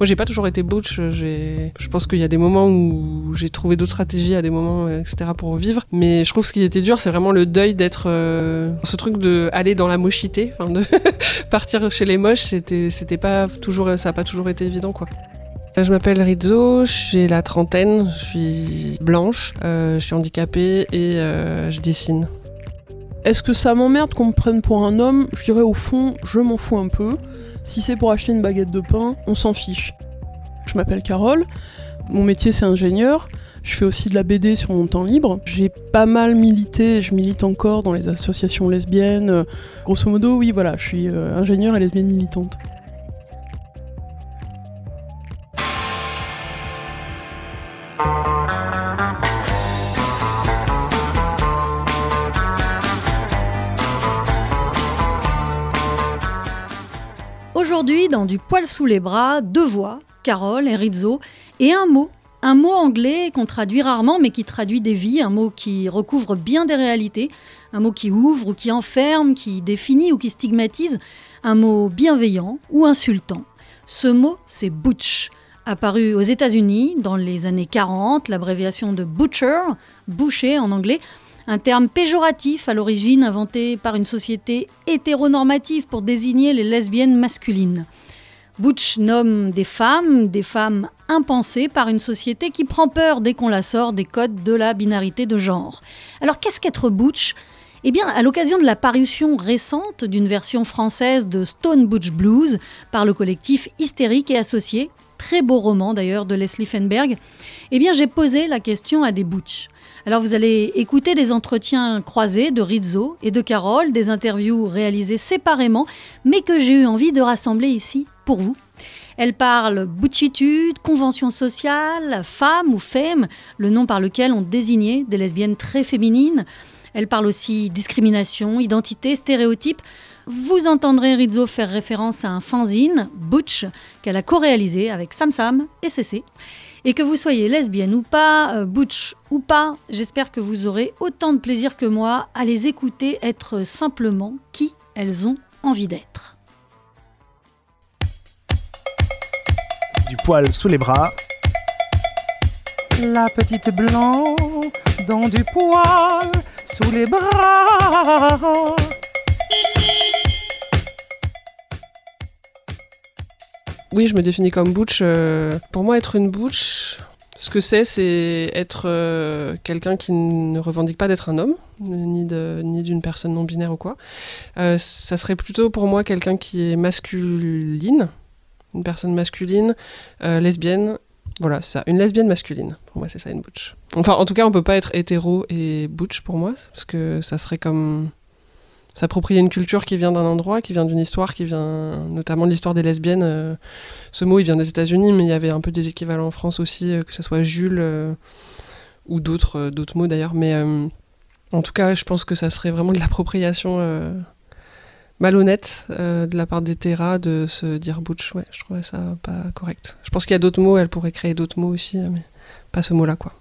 Moi, j'ai pas toujours été butch. Je pense qu'il y a des moments où j'ai trouvé d'autres stratégies, à des moments, etc., pour vivre. Mais je trouve que ce qui était dur, c'est vraiment le deuil d'être ce truc de aller dans la mochité, de partir chez les moches. C'était, c'était pas toujours, ça a pas toujours été évident, quoi. Je m'appelle Rizzo, j'ai la trentaine, je suis blanche, euh, je suis handicapée et euh, je dessine. Est-ce que ça m'emmerde qu'on me prenne pour un homme? Je dirais au fond, je m'en fous un peu. Si c'est pour acheter une baguette de pain, on s'en fiche. Je m'appelle Carole, mon métier c'est ingénieur. Je fais aussi de la BD sur mon temps libre. J'ai pas mal milité, je milite encore dans les associations lesbiennes. Grosso modo, oui, voilà, je suis euh, ingénieure et lesbienne militante. Aujourd'hui, dans Du poil sous les bras, deux voix, Carole et Rizzo, et un mot. Un mot anglais qu'on traduit rarement, mais qui traduit des vies, un mot qui recouvre bien des réalités, un mot qui ouvre ou qui enferme, qui définit ou qui stigmatise, un mot bienveillant ou insultant. Ce mot, c'est butch. Apparu aux États-Unis dans les années 40, l'abréviation de butcher, boucher en anglais, un terme péjoratif à l'origine inventé par une société hétéronormative pour désigner les lesbiennes masculines. Butch nomme des femmes, des femmes impensées par une société qui prend peur dès qu'on la sort des codes de la binarité de genre. Alors qu'est-ce qu'être Butch? Eh bien, à l'occasion de la parution récente d'une version française de Stone Butch Blues par le collectif Hystérique et Associé, très beau roman d'ailleurs de Leslie Fenberg, eh bien j'ai posé la question à des Butch. Alors vous allez écouter des entretiens croisés de Rizzo et de Carole, des interviews réalisées séparément, mais que j'ai eu envie de rassembler ici pour vous. Elles parlent butchitude, convention sociale, femme ou femme, le nom par lequel on désignait des lesbiennes très féminines. Elles parlent aussi discrimination, identité, stéréotypes. Vous entendrez Rizzo faire référence à un fanzine, Butch, qu'elle a co-réalisé avec Sam Sam et CC. Et que vous soyez lesbienne ou pas, euh, butch ou pas, j'espère que vous aurez autant de plaisir que moi à les écouter être simplement qui elles ont envie d'être. Du poil sous les bras. La petite blanc dans du poil sous les bras. Oui, je me définis comme butch. Euh, pour moi, être une butch, ce que c'est, c'est être euh, quelqu'un qui ne revendique pas d'être un homme, ni, ni d'une personne non binaire ou quoi. Euh, ça serait plutôt pour moi quelqu'un qui est masculine, une personne masculine, lesbienne. Voilà, c'est ça, une lesbienne masculine. Pour moi, c'est ça une butch. Enfin, en tout cas, on peut pas être hétéro et butch pour moi, parce que ça serait comme s'approprier une culture qui vient d'un endroit, qui vient d'une histoire, qui vient notamment de l'histoire des lesbiennes. Euh, ce mot, il vient des États-Unis, mais il y avait un peu des équivalents en France aussi, euh, que ce soit Jules euh, ou d'autres mots d'ailleurs. Mais en tout cas, je pense que ça serait vraiment de l'appropriation malhonnête de la part des Terra de se dire butch. Ouais, je trouvais ça pas correct. Je pense qu'il y a d'autres mots, elle pourrait créer d'autres mots aussi, mais pas ce mot-là, quoi.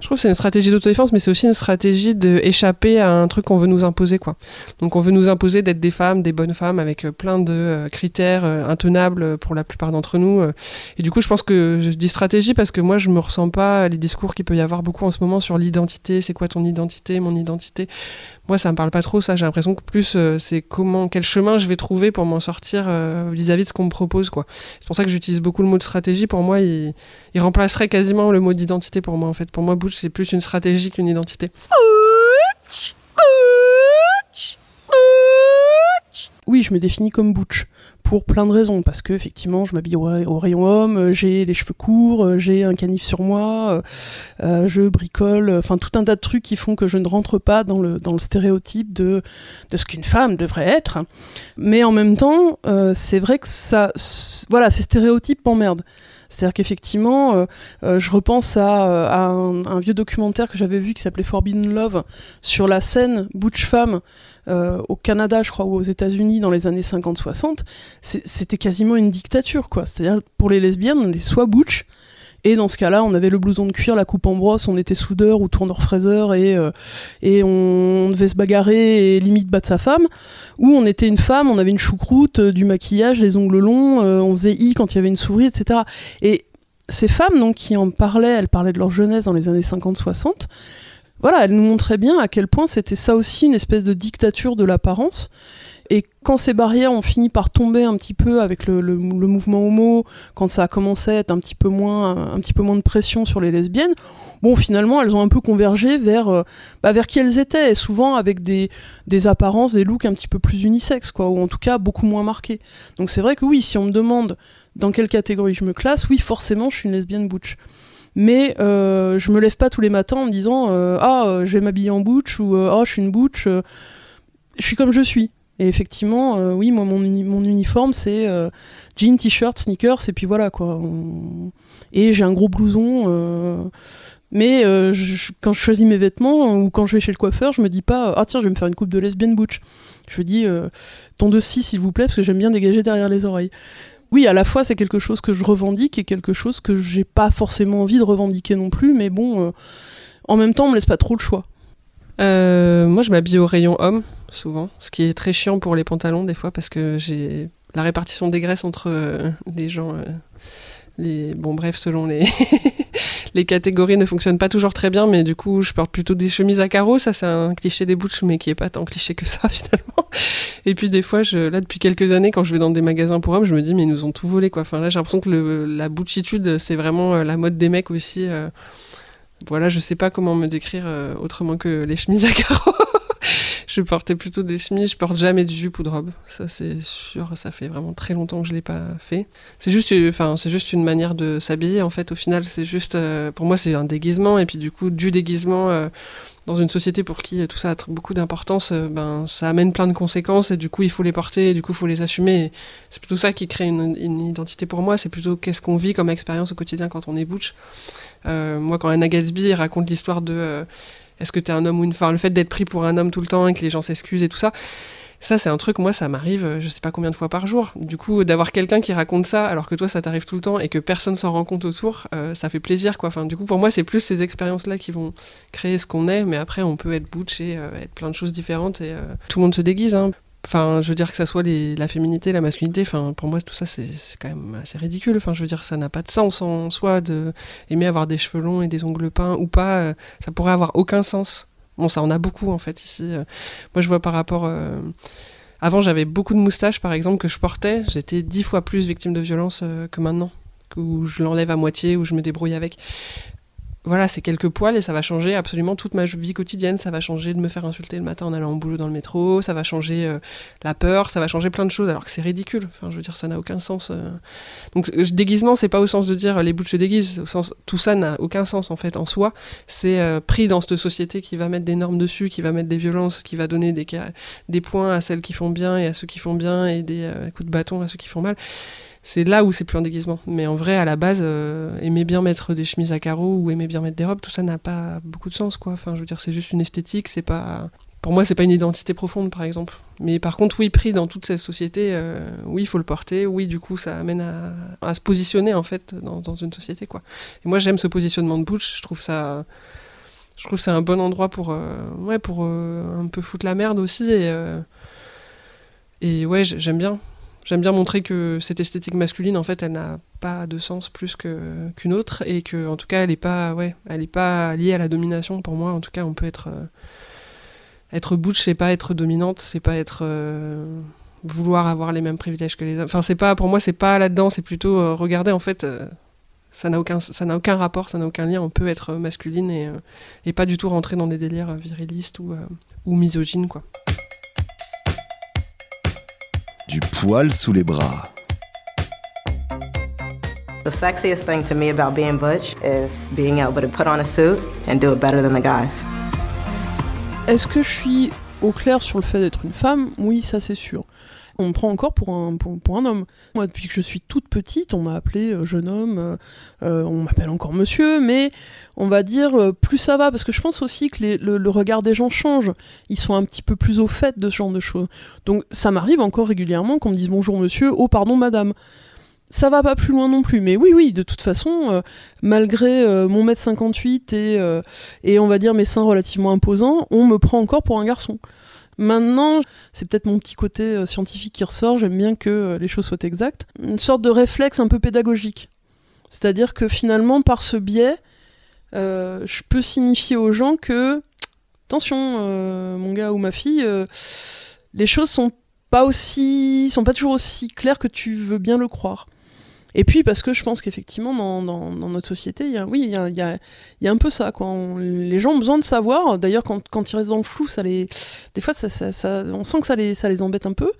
Je trouve que c'est une stratégie d'autodéfense, mais c'est aussi une stratégie d'échapper à un truc qu'on veut nous imposer, quoi. Donc on veut nous imposer d'être des femmes, des bonnes femmes, avec euh, plein de euh, critères euh, intenables pour la plupart d'entre nous. Et du coup, je pense que je dis stratégie parce que moi, je me ressens pas les discours qu'il peut y avoir beaucoup en ce moment sur l'identité. C'est quoi ton identité, mon identité? Moi ça me parle pas trop ça. J'ai l'impression que plus c'est comment quel chemin je vais trouver pour m'en sortir vis-à-vis de ce qu'on me propose quoi. C'est pour ça que j'utilise beaucoup le mot de stratégie. Pour moi il, il remplacerait quasiment le mot d'identité pour moi en fait. Pour moi Butch c'est plus une stratégie qu'une identité. Oui je me définis comme Butch pour plein de raisons parce que effectivement je m'habille au, rayon homme euh, j'ai les cheveux courts euh, j'ai un canif sur moi euh, je bricole enfin tout un tas de trucs qui font que je ne rentre pas dans le stéréotype de ce qu'une femme devrait être. Mais en même temps c'est vrai que ça voilà ces stéréotypes m'emmerdent. C'est-à-dire qu'effectivement, je repense à, euh, un, vieux documentaire que j'avais vu qui s'appelait Forbidden Love sur la scène Butch Femme au Canada, je crois, ou aux États-Unis dans les années 50-60. C'était quasiment une dictature, quoi. C'est-à-dire pour les lesbiennes, on est soit Butch, Et dans ce cas-là, on avait le blouson de cuir, la coupe en brosse, on était soudeur ou tourneur-fraiseur et, euh, et on devait se bagarrer et limite battre sa femme. Ou on était une femme, on avait une choucroute, euh, du maquillage, les ongles longs, euh, on faisait i quand il y avait une souris, etc. Et ces femmes donc qui en parlaient, elles parlaient de leur jeunesse dans les années 50-60. Voilà, elles nous montraient bien à quel point c'était ça aussi une espèce de dictature de l'apparence. Et quand ces barrières ont fini par tomber un petit peu avec le, mouvement homo, quand ça a commencé à être un petit peu moins, un petit peu moins de pression sur les lesbiennes, bon, finalement, elles ont un peu convergé vers, euh, bah, vers qui elles étaient, et souvent avec des, des apparences, des looks un petit peu plus unisexes, quoi, ou en tout cas beaucoup moins marqués. Donc c'est vrai que oui, si on me demande dans quelle catégorie je me classe, oui, forcément, je suis une lesbienne butch. Mais euh, je me lève pas tous les matins en me disant euh, ah euh, je vais m'habiller en butch ou ah je suis une butch. je suis comme je suis. Et effectivement, oui, moi mon, uni- mon uniforme c'est jean, t-shirt, sneakers et puis voilà quoi. Et j'ai un gros blouson. Mais quand je choisis mes vêtements ou quand je vais chez le coiffeur, je me dis pas ah tiens je vais me faire une coupe de lesbienne butch. Je dis ton de scie s'il vous plaît parce que j'aime bien dégager derrière les oreilles. Oui, à la fois c'est quelque chose que je revendique et quelque chose que j'ai pas forcément envie de revendiquer non plus, mais bon, euh, en même temps on me laisse pas trop le choix. Euh, moi, je m'habille au rayon homme, souvent, ce qui est très chiant pour les pantalons, des fois, parce que j'ai la répartition des graisses entre euh, les gens. Les... Bon, bref, selon les... catégories ne fonctionnent pas toujours très bien, mais du coup, je porte plutôt des chemises à carreaux. Ça, c'est un cliché des butch, mais qui est pas tant cliché que ça, finalement. Et puis, des fois, je... là, depuis quelques années, quand je vais dans des magasins pour hommes, je me dis, mais ils nous ont tout volé, quoi. Enfin, là, j'ai l'impression que la butchitude, c'est vraiment euh, la mode des mecs aussi. euh, voilà, je sais pas comment me décrire euh, autrement que les chemises à carreaux. Je portais plutôt des chemises, je porte jamais de jupe ou de robe. Ça c'est sûr, ça fait vraiment très longtemps que je l'ai pas fait. C'est juste, enfin, c'est juste une manière de s'habiller en fait. Au final, c'est juste, euh, pour moi, c'est un déguisement et puis du coup, du déguisement. euh, dans une société pour qui tout ça a beaucoup d'importance, euh, ben, ça amène plein de conséquences et du coup il faut les porter et du coup il faut les assumer. C'est plutôt ça qui crée une, identité pour moi, c'est plutôt qu'est-ce qu'on vit comme expérience au quotidien quand on est butch. Moi, quand Anna Gatsby raconte l'histoire de est-ce que t'es un homme ou une femme, le fait d'être pris pour un homme tout le temps et que les gens s'excusent et tout ça, ça c'est un truc, moi ça m'arrive, euh, je sais pas combien de fois par jour. Du coup, d'avoir quelqu'un qui raconte ça alors que toi ça t'arrive tout le temps et que personne s'en rend compte autour, euh, ça fait plaisir quoi. Enfin, du coup, pour moi, c'est plus ces expériences-là qui vont créer ce qu'on est, mais après on peut être butch et euh, être plein de choses différentes et tout le monde se déguise. Hein. Enfin, je veux dire que ça soit la féminité, la masculinité, enfin, pour moi, tout ça, c'est quand même assez ridicule. Enfin, je veux dire, ça n'a pas de sens en soi de aimer avoir des cheveux longs et des ongles peints ou pas. euh, ça pourrait avoir aucun sens. Bon, ça en a beaucoup, en fait, ici. Euh, Moi, je vois par rapport... euh, Avant, j'avais beaucoup de moustaches, par exemple, que je portais. J'étais dix fois plus victime de violence que maintenant. Où je l'enlève à moitié, où je me débrouille avec voilà, c'est quelques poils et ça va changer absolument toute ma vie quotidienne. Ça va changer de me faire insulter le matin en allant au boulot dans le métro, ça va changer euh, la peur, ça va changer plein de choses alors que c'est ridicule. Enfin, je veux dire, ça n'a aucun sens. euh. Donc, euh, déguisement, c'est pas au sens de dire les bouches se déguisent, au sens tout ça n'a aucun sens en fait en soi. C'est pris dans cette société qui va mettre des normes dessus, qui va mettre des violences, qui va donner des, des points à celles qui font bien et à ceux qui font bien et des coups de bâton à ceux qui font mal c'est là où c'est plus un déguisement. Mais en vrai, à la base, euh, aimer bien mettre des chemises à carreaux ou aimer bien mettre des robes, tout ça n'a pas beaucoup de sens, quoi. Enfin, je veux dire, c'est juste une esthétique, c'est pas. Pour moi, c'est pas une identité profonde, par exemple. Mais par contre, oui, pris dans toute cette société, euh, oui, il faut le porter. Oui, du coup, ça amène à, se positionner, en fait, dans, une société, quoi. Et moi, j'aime ce positionnement de butch. Je trouve ça. Je trouve que c'est un bon endroit pour, euh, ouais, pour un peu foutre la merde aussi. Et, euh, et ouais, j'aime bien. J'aime bien montrer que cette esthétique masculine, en fait, elle n'a pas de sens plus qu'une autre et que, en tout cas, elle n'est pas, ouais, elle est pas liée à la domination. Pour moi, en tout cas, on peut être euh, être butch, c'est pas être dominante, c'est pas être euh, vouloir avoir les mêmes privilèges que les hommes. Enfin, c'est pas, pour moi, c'est pas là-dedans. C'est plutôt euh, regarder, en fait. ça n'a aucun, ça n'a aucun rapport, ça n'a aucun lien. On peut être masculine et, et pas du tout rentrer dans des délires virilistes ou, ou misogynes, quoi. Du poil sous les bras. The sexiest thing to me about being Butch is being able to put on a suit and do it better than the guys. Est-ce que je suis au clair sur le fait d'être une femme? Oui, ça c'est sûr. On me prend encore pour un, pour, un homme. Moi, depuis que je suis toute petite, on m'a appelé euh, jeune homme, euh, euh, on m'appelle encore monsieur, mais on va dire plus ça va, parce que je pense aussi que le, regard des gens change. Ils sont un petit peu plus au fait de ce genre de choses. Donc ça m'arrive encore régulièrement qu'on me dise bonjour monsieur, oh pardon madame. ça va pas plus loin non plus. Mais oui, oui, de toute façon, malgré mon mètre 58 et, et on va dire mes seins relativement imposants, on me prend encore pour un garçon. Maintenant, c'est peut-être mon petit côté euh, scientifique qui ressort, j'aime bien que euh, les choses soient exactes. Une sorte de réflexe un peu pédagogique. C'est-à-dire que finalement, par ce biais, euh, je peux signifier aux gens que, attention, mon gars ou ma fille, les choses sont pas aussi, sont pas toujours aussi claires que tu veux bien le croire. Et puis parce que je pense qu'effectivement dans, notre société, il y a, oui, il y a, y, a, un peu ça. Quoi. Les gens ont besoin de savoir. D'ailleurs, quand, quand ils restent dans le flou, ça les, des fois, ça, ça, on sent que ça les, ça les embête un peu.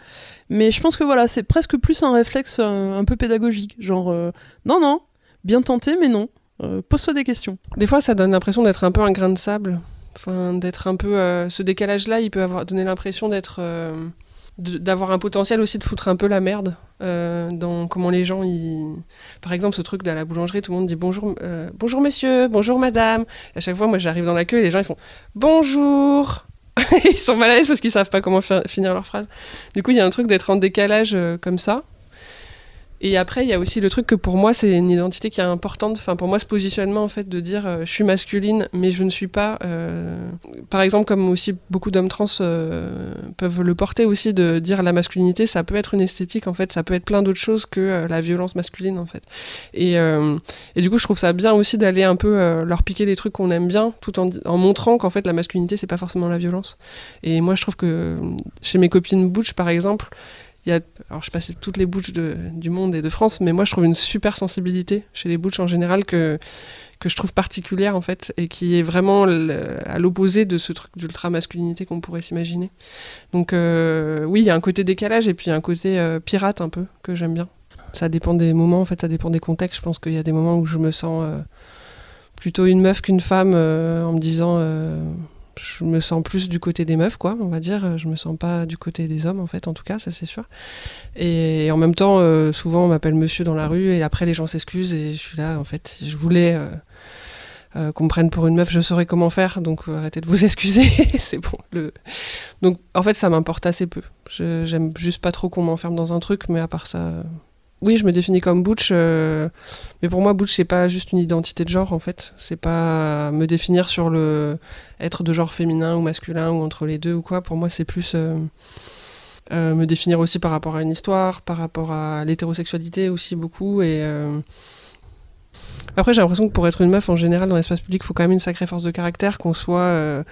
Mais je pense que voilà, c'est presque plus un réflexe euh, un peu pédagogique. Genre, euh, non, non, bien tenté, mais non. Euh, Pose-toi des questions. Des fois, ça donne l'impression d'être un peu un grain de sable. Enfin, d'être un peu. ce décalage-là, il peut avoir donner l'impression d'être. D'avoir un potentiel aussi de foutre un peu la merde euh, dans comment les gens ils... par exemple ce truc de la boulangerie tout le monde dit bonjour euh, bonjour monsieur bonjour madame. À chaque fois moi j'arrive dans la queue et les gens ils font bonjour. Ils sont mal à l'aise parce qu'ils savent pas comment finir leur phrase. Du coup il y a un truc d'être en décalage euh, comme ça et après, il y a aussi le truc que pour moi, c'est une identité qui est importante. Enfin, pour moi, ce positionnement, en fait, de dire euh, je suis masculine, mais je ne suis pas. euh, Par exemple, comme aussi beaucoup d'hommes trans euh, peuvent le porter aussi, de dire la masculinité, ça peut être une esthétique, en fait, ça peut être plein d'autres choses que la violence masculine, en fait. Et, et du coup, je trouve ça bien aussi d'aller un peu leur piquer des trucs qu'on aime bien, tout en, montrant qu'en fait, la masculinité, c'est pas forcément la violence. Et moi, je trouve que chez mes copines Butch, par exemple, il y a, alors je sais pas si c'est toutes les de, du monde et de France, mais moi je trouve une super sensibilité chez les butch en général que, que je trouve particulière en fait, et qui est vraiment à l'opposé de ce truc d'ultra masculinité qu'on pourrait s'imaginer. Donc euh, oui, il y a un côté décalage et puis un côté euh, pirate un peu que j'aime bien. Ça dépend des moments, en fait, ça dépend des contextes. Je pense qu'il y a des moments où je me sens euh, plutôt une meuf qu'une femme euh, en me disant. Je me sens plus du côté des meufs, quoi, on va dire. Je me sens pas du côté des hommes, en fait, en tout cas, ça c'est sûr. Et en même temps, euh, souvent on m'appelle monsieur dans la rue et après les gens s'excusent et je suis là, en fait, si je voulais euh, euh, qu'on me prenne pour une meuf, je saurais comment faire, donc arrêtez de vous excuser, c'est bon. Donc en fait, ça m'importe assez peu. J'aime juste pas trop qu'on m'enferme dans un truc, mais à part ça. Oui, je me définis comme butch, euh, mais pour moi, butch, c'est pas juste une identité de genre, en fait. C'est pas me définir sur le être de genre féminin ou masculin ou entre les deux ou quoi. Pour moi, c'est plus euh, euh, me définir aussi par rapport à une histoire, par rapport à l'hétérosexualité aussi beaucoup. Après, j'ai l'impression que pour être une meuf en général dans l'espace public, il faut quand même une sacrée force de caractère, qu'on soit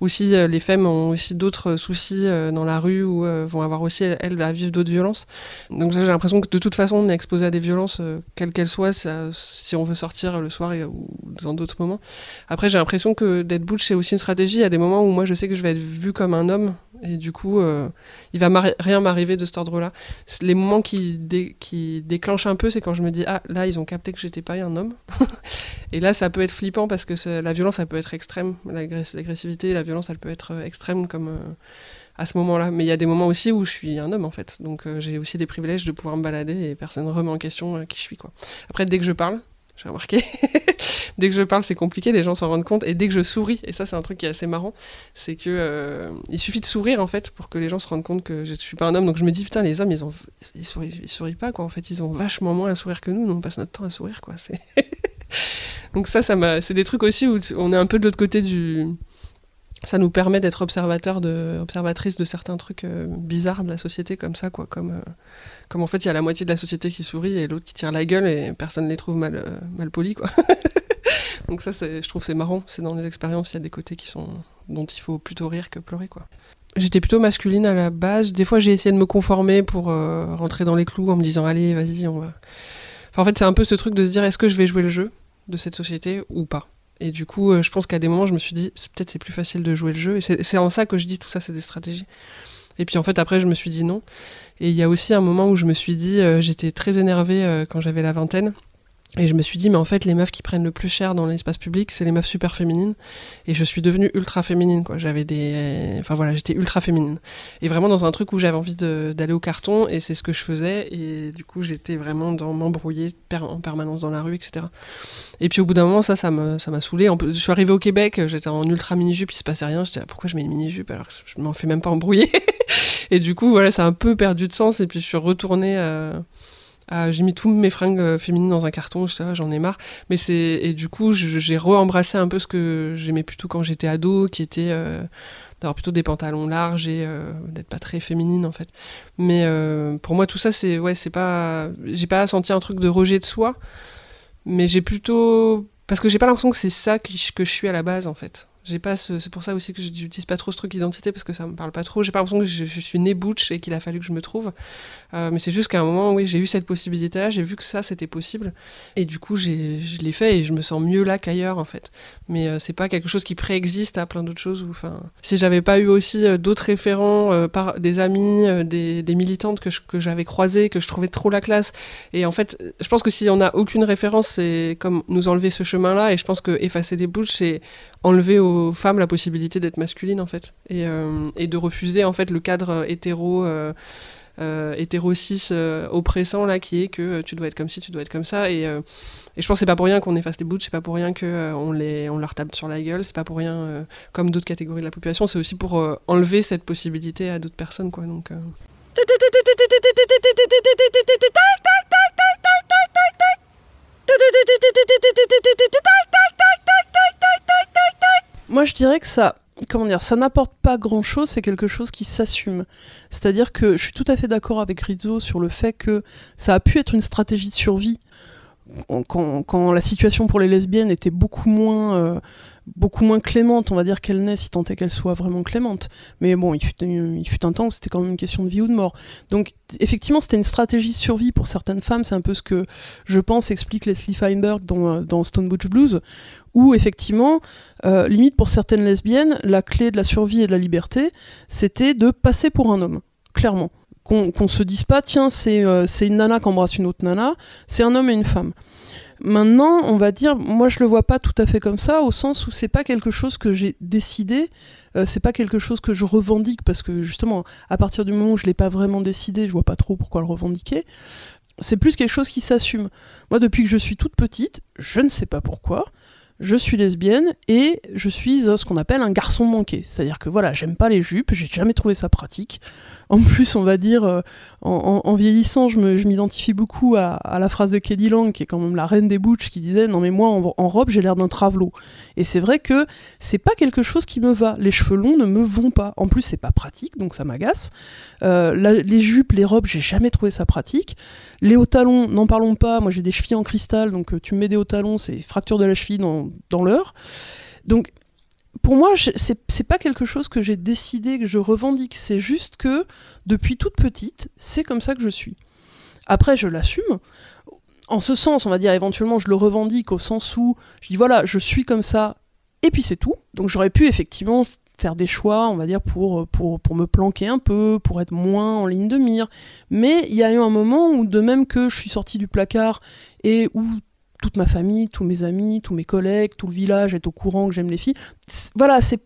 aussi euh, les femmes ont aussi d'autres soucis euh, dans la rue ou euh, vont avoir aussi elles à vivre d'autres violences. Donc j'ai l'impression que de toute façon on est exposé à des violences quelles qu'elles soient ça- si on veut sortir le soir et- ou dans d'autres moments. Après j'ai l'impression que d'être butch c'est aussi une stratégie. Il y a des moments où moi je sais que je vais être vue comme un homme et du coup euh, il va rien m'arriver de cet ordre-là. Les moments qui, dé- qui déclenchent un peu c'est quand je me dis ah là ils ont capté que j'étais pas un homme. et là ça peut être flippant parce que la violence ça peut être extrême, L'agress- l'agressivité, la violence elle peut être euh, extrême comme euh, à ce moment-là. Mais il y a des moments aussi où je suis un homme en fait. Donc euh, j'ai aussi des privilèges de pouvoir me balader et personne ne remet en question qui je suis quoi. Après dès que je parle, j'ai remarqué, dès que je parle c'est compliqué, les gens s'en rendent compte. Et dès que je souris, et ça c'est un truc qui est assez marrant, c'est que euh, il suffit de sourire en fait pour que les gens se rendent compte que je suis pas un homme. Donc je me dis putain les hommes ils ont ils sourient, pas quoi. En fait ils ont vachement moins à sourire que nous. Nous on passe notre temps à sourire quoi. Donc ça ça m'a c'est des trucs aussi où on est un peu de l'autre côté du ça nous permet d'être observateur de observatrice de certains trucs euh, bizarres de la société comme ça quoi. Comme euh, comme en fait il y a la moitié de la société qui sourit et l'autre qui tire la gueule et personne les trouve mal euh, polis quoi. Donc ça je trouve c'est marrant. C'est dans les expériences il y a des côtés qui sont dont il faut plutôt rire que pleurer quoi. J'étais plutôt masculine à la base. Des fois, j'ai essayé de me conformer pour euh, rentrer dans les clous en me disant allez, vas-y, on va. Enfin, en fait, c'est un peu ce truc de se dire est-ce que je vais jouer le jeu de cette société ou pas? Et du coup, euh, je pense qu'à des moments, je me suis dit peut-être c'est plus facile de jouer le jeu. Et c'est c'est en ça que je dis tout ça, c'est des stratégies. Et puis en fait, après, je me suis dit non. Et il y a aussi un moment où je me suis dit euh, j'étais très énervée euh, quand j'avais la vingtaine. Et je me suis dit, mais en fait, les meufs qui prennent le plus cher dans l'espace public, c'est les meufs super féminines. Et je suis devenue ultra féminine, quoi. J'avais des. Enfin voilà, j'étais ultra féminine. Et vraiment dans un truc où j'avais envie d'aller au carton, et c'est ce que je faisais. Et du coup, j'étais vraiment dans m'embrouiller en permanence dans la rue, etc. Et puis au bout d'un moment, ça, ça m'a ça m'a saoulé. Je suis arrivée au Québec, j'étais en ultra mini-jupe, il se passait rien. J'étais là, pourquoi je mets une mini-jupe alors que je m'en fais même pas embrouiller? Et du coup, voilà, ça a un peu perdu de sens. Et puis je suis retournée. euh, Euh, j'ai mis toutes mes fringues euh, féminines dans un carton, j'en ai marre. Mais c'est et du coup, j'ai re-embrassé un peu ce que j'aimais plutôt quand j'étais ado, qui était euh, d'avoir plutôt des pantalons larges et d'être pas très féminine en fait. Mais pour moi, tout ça, c'est ouais, c'est pas, j'ai pas senti un truc de rejet de soi, mais j'ai plutôt parce que j'ai pas l'impression que c'est ça que je, que je suis à la base en fait. J'ai pas ce- c'est pour ça aussi que j'utilise pas trop ce truc identité parce que ça me parle pas trop. J'ai pas l'impression que je, je suis née butch et qu'il a fallu que je me trouve. Euh, mais c'est juste qu'à un moment, oui, j'ai eu cette possibilité-là, j'ai vu que ça c'était possible et du coup je l'ai fait et je me sens mieux là qu'ailleurs en fait. Mais euh, c'est pas quelque chose qui préexiste à plein d'autres choses. Enfin, si j'avais pas eu aussi euh, d'autres référents, par des amis, des, militantes que, j'avais croisées, que je trouvais trop la classe. Et en fait, je pense que si on n'a aucune référence, c'est comme nous enlever ce chemin-là. Et je pense que effacer des bouches, c'est enlever aux femmes la possibilité d'être masculines en fait, et, et de refuser en fait le cadre hétéro. Euh, hétéro cis euh, oppressant là qui est que euh, tu dois être comme ci tu dois être comme ça. Et, euh, et je pense c'est pas pour rien qu'on efface les bouches c'est pas pour rien euh, on les on leur tape sur la gueule c'est pas pour rien comme d'autres catégories de la population c'est aussi pour enlever cette possibilité à d'autres personnes quoi donc Moi, je dirais que ça, comment dire, ça n'apporte pas grand-chose, c'est quelque chose qui s'assume. C'est-à-dire que je suis tout à fait d'accord avec Rizzo sur le fait que ça a pu être une stratégie de survie quand, quand la situation pour les lesbiennes était beaucoup moins, euh, beaucoup moins clémente, on va dire qu'elle naît, si tant est qu'elle soit vraiment clémente. Mais bon, il fut, un temps où c'était quand même une question de vie ou de mort. Donc, effectivement, c'était une stratégie de survie pour certaines femmes. C'est un peu ce que je pense explique Leslie Feinberg dans, dans Stone Butch Blues, où effectivement, euh, limite pour certaines lesbiennes, la clé de la survie et de la liberté, c'était de passer pour un homme, clairement. Qu'on qu'on se dise pas, tiens, euh, c'est une nana qui embrasse une autre nana, c'est un homme et une femme. Maintenant, on va dire, moi je le vois pas tout à fait comme ça, au sens où c'est pas quelque chose que j'ai décidé, euh, c'est pas quelque chose que je revendique, parce que justement, à partir du moment où je l'ai pas vraiment décidé, je vois pas trop pourquoi le revendiquer. C'est plus quelque chose qui s'assume. Moi, depuis que je suis toute petite, je ne sais pas pourquoi, je suis lesbienne et je suis ce qu'on appelle un garçon manqué. C'est-à-dire que voilà, j'aime pas les jupes, j'ai jamais trouvé ça pratique. En plus, on va dire, euh, en, vieillissant, je m'identifie beaucoup à, la phrase de Keddy Lang, qui est quand même la reine des butch, qui disait Non, mais moi, en, robe, j'ai l'air d'un travelot. Et c'est vrai que c'est pas quelque chose qui me va. Les cheveux longs ne me vont pas. En plus, c'est pas pratique, donc ça m'agace. Euh, les jupes, les robes, j'ai jamais trouvé ça pratique. Les hauts talons, n'en parlons pas. Moi, j'ai des chevilles en cristal, donc euh, tu me mets des hauts talons, c'est fracture de la cheville dans l'heure. Donc, pour moi, c'est pas quelque chose que j'ai décidé, que je revendique. C'est juste que, depuis toute petite, c'est comme ça que je suis. Après, je l'assume. En ce sens, on va dire éventuellement, je le revendique au sens où je dis voilà, je suis comme ça, et puis c'est tout. Donc j'aurais pu effectivement faire des choix, on va dire, pour, pour, pour me planquer un peu, pour être moins en ligne de mire. Mais il y a eu un moment où, de même que je suis sortie du placard et où toute ma famille, tous mes amis, tous mes collègues, tout le village est au courant que j'aime les filles, voilà, c'est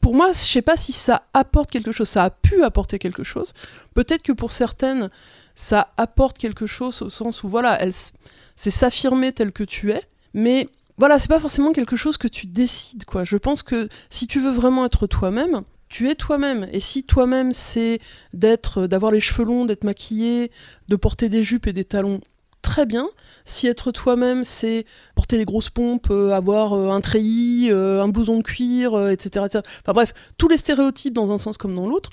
pour moi, je sais pas si ça apporte quelque chose. Ça a pu apporter quelque chose. Peut-être que pour certaines, ça apporte quelque chose au sens où voilà, elle, c'est s'affirmer tel que tu es. Mais voilà, c'est pas forcément quelque chose que tu décides, quoi. Je pense que si tu veux vraiment être toi-même, tu es toi-même. Et si toi-même, c'est d'être, d'avoir les cheveux longs, d'être maquillé, de porter des jupes et des talons, très bien. Si être toi-même, c'est porter des grosses pompes, euh, avoir euh, un treillis, euh, un blouson de cuir, etc., etc. Enfin bref, tous les stéréotypes dans un sens comme dans l'autre,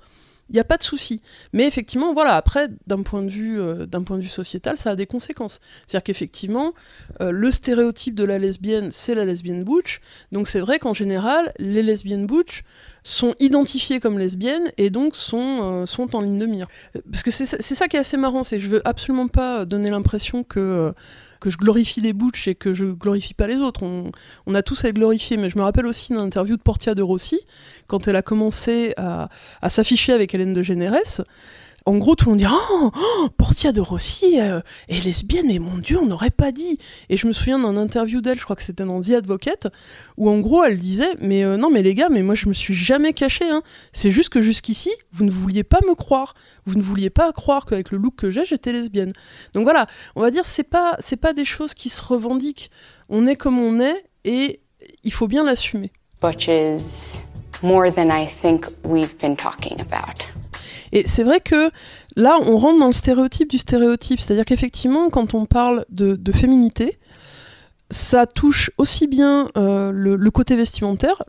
il n'y a pas de souci. Mais effectivement, voilà, après, d'un point, de vue, euh, d'un point de vue sociétal, ça a des conséquences. C'est-à-dire qu'effectivement, euh, le stéréotype de la lesbienne, c'est la lesbienne butch. Donc c'est vrai qu'en général, les lesbiennes butch sont identifiées comme lesbiennes et donc sont, euh, sont en ligne de mire. Parce que c'est ça- qui est assez marrant, c'est que je veux absolument pas donner l'impression que, que je glorifie les butch et que je glorifie pas les autres. On, on a tous à les glorifier, mais je me rappelle aussi d'une interview de Portia de Rossi, quand elle a commencé à, à s'afficher avec Hélène de Généresse. En gros, tout le monde dit Oh, oh, Portia de Rossi euh, est lesbienne, mais mon Dieu, on n'aurait pas dit. Et je me souviens d'un interview d'elle, je crois que c'était dans The Advocate, où en gros, elle disait Mais euh, non, mais les gars, mais moi, je me suis jamais cachée. Hein. C'est juste que jusqu'ici, vous ne vouliez pas me croire. Vous ne vouliez pas croire qu'avec le look que j'ai, j'étais lesbienne. Donc voilà, on va dire, c'est pas, c'est pas des choses qui se revendiquent. On est comme on est et il faut bien l'assumer. More than I think we've been talking about. Et c'est vrai que là, on rentre dans le stéréotype du stéréotype. C'est-à-dire qu'effectivement, quand on parle de, féminité, ça touche aussi bien euh, le, côté vestimentaire,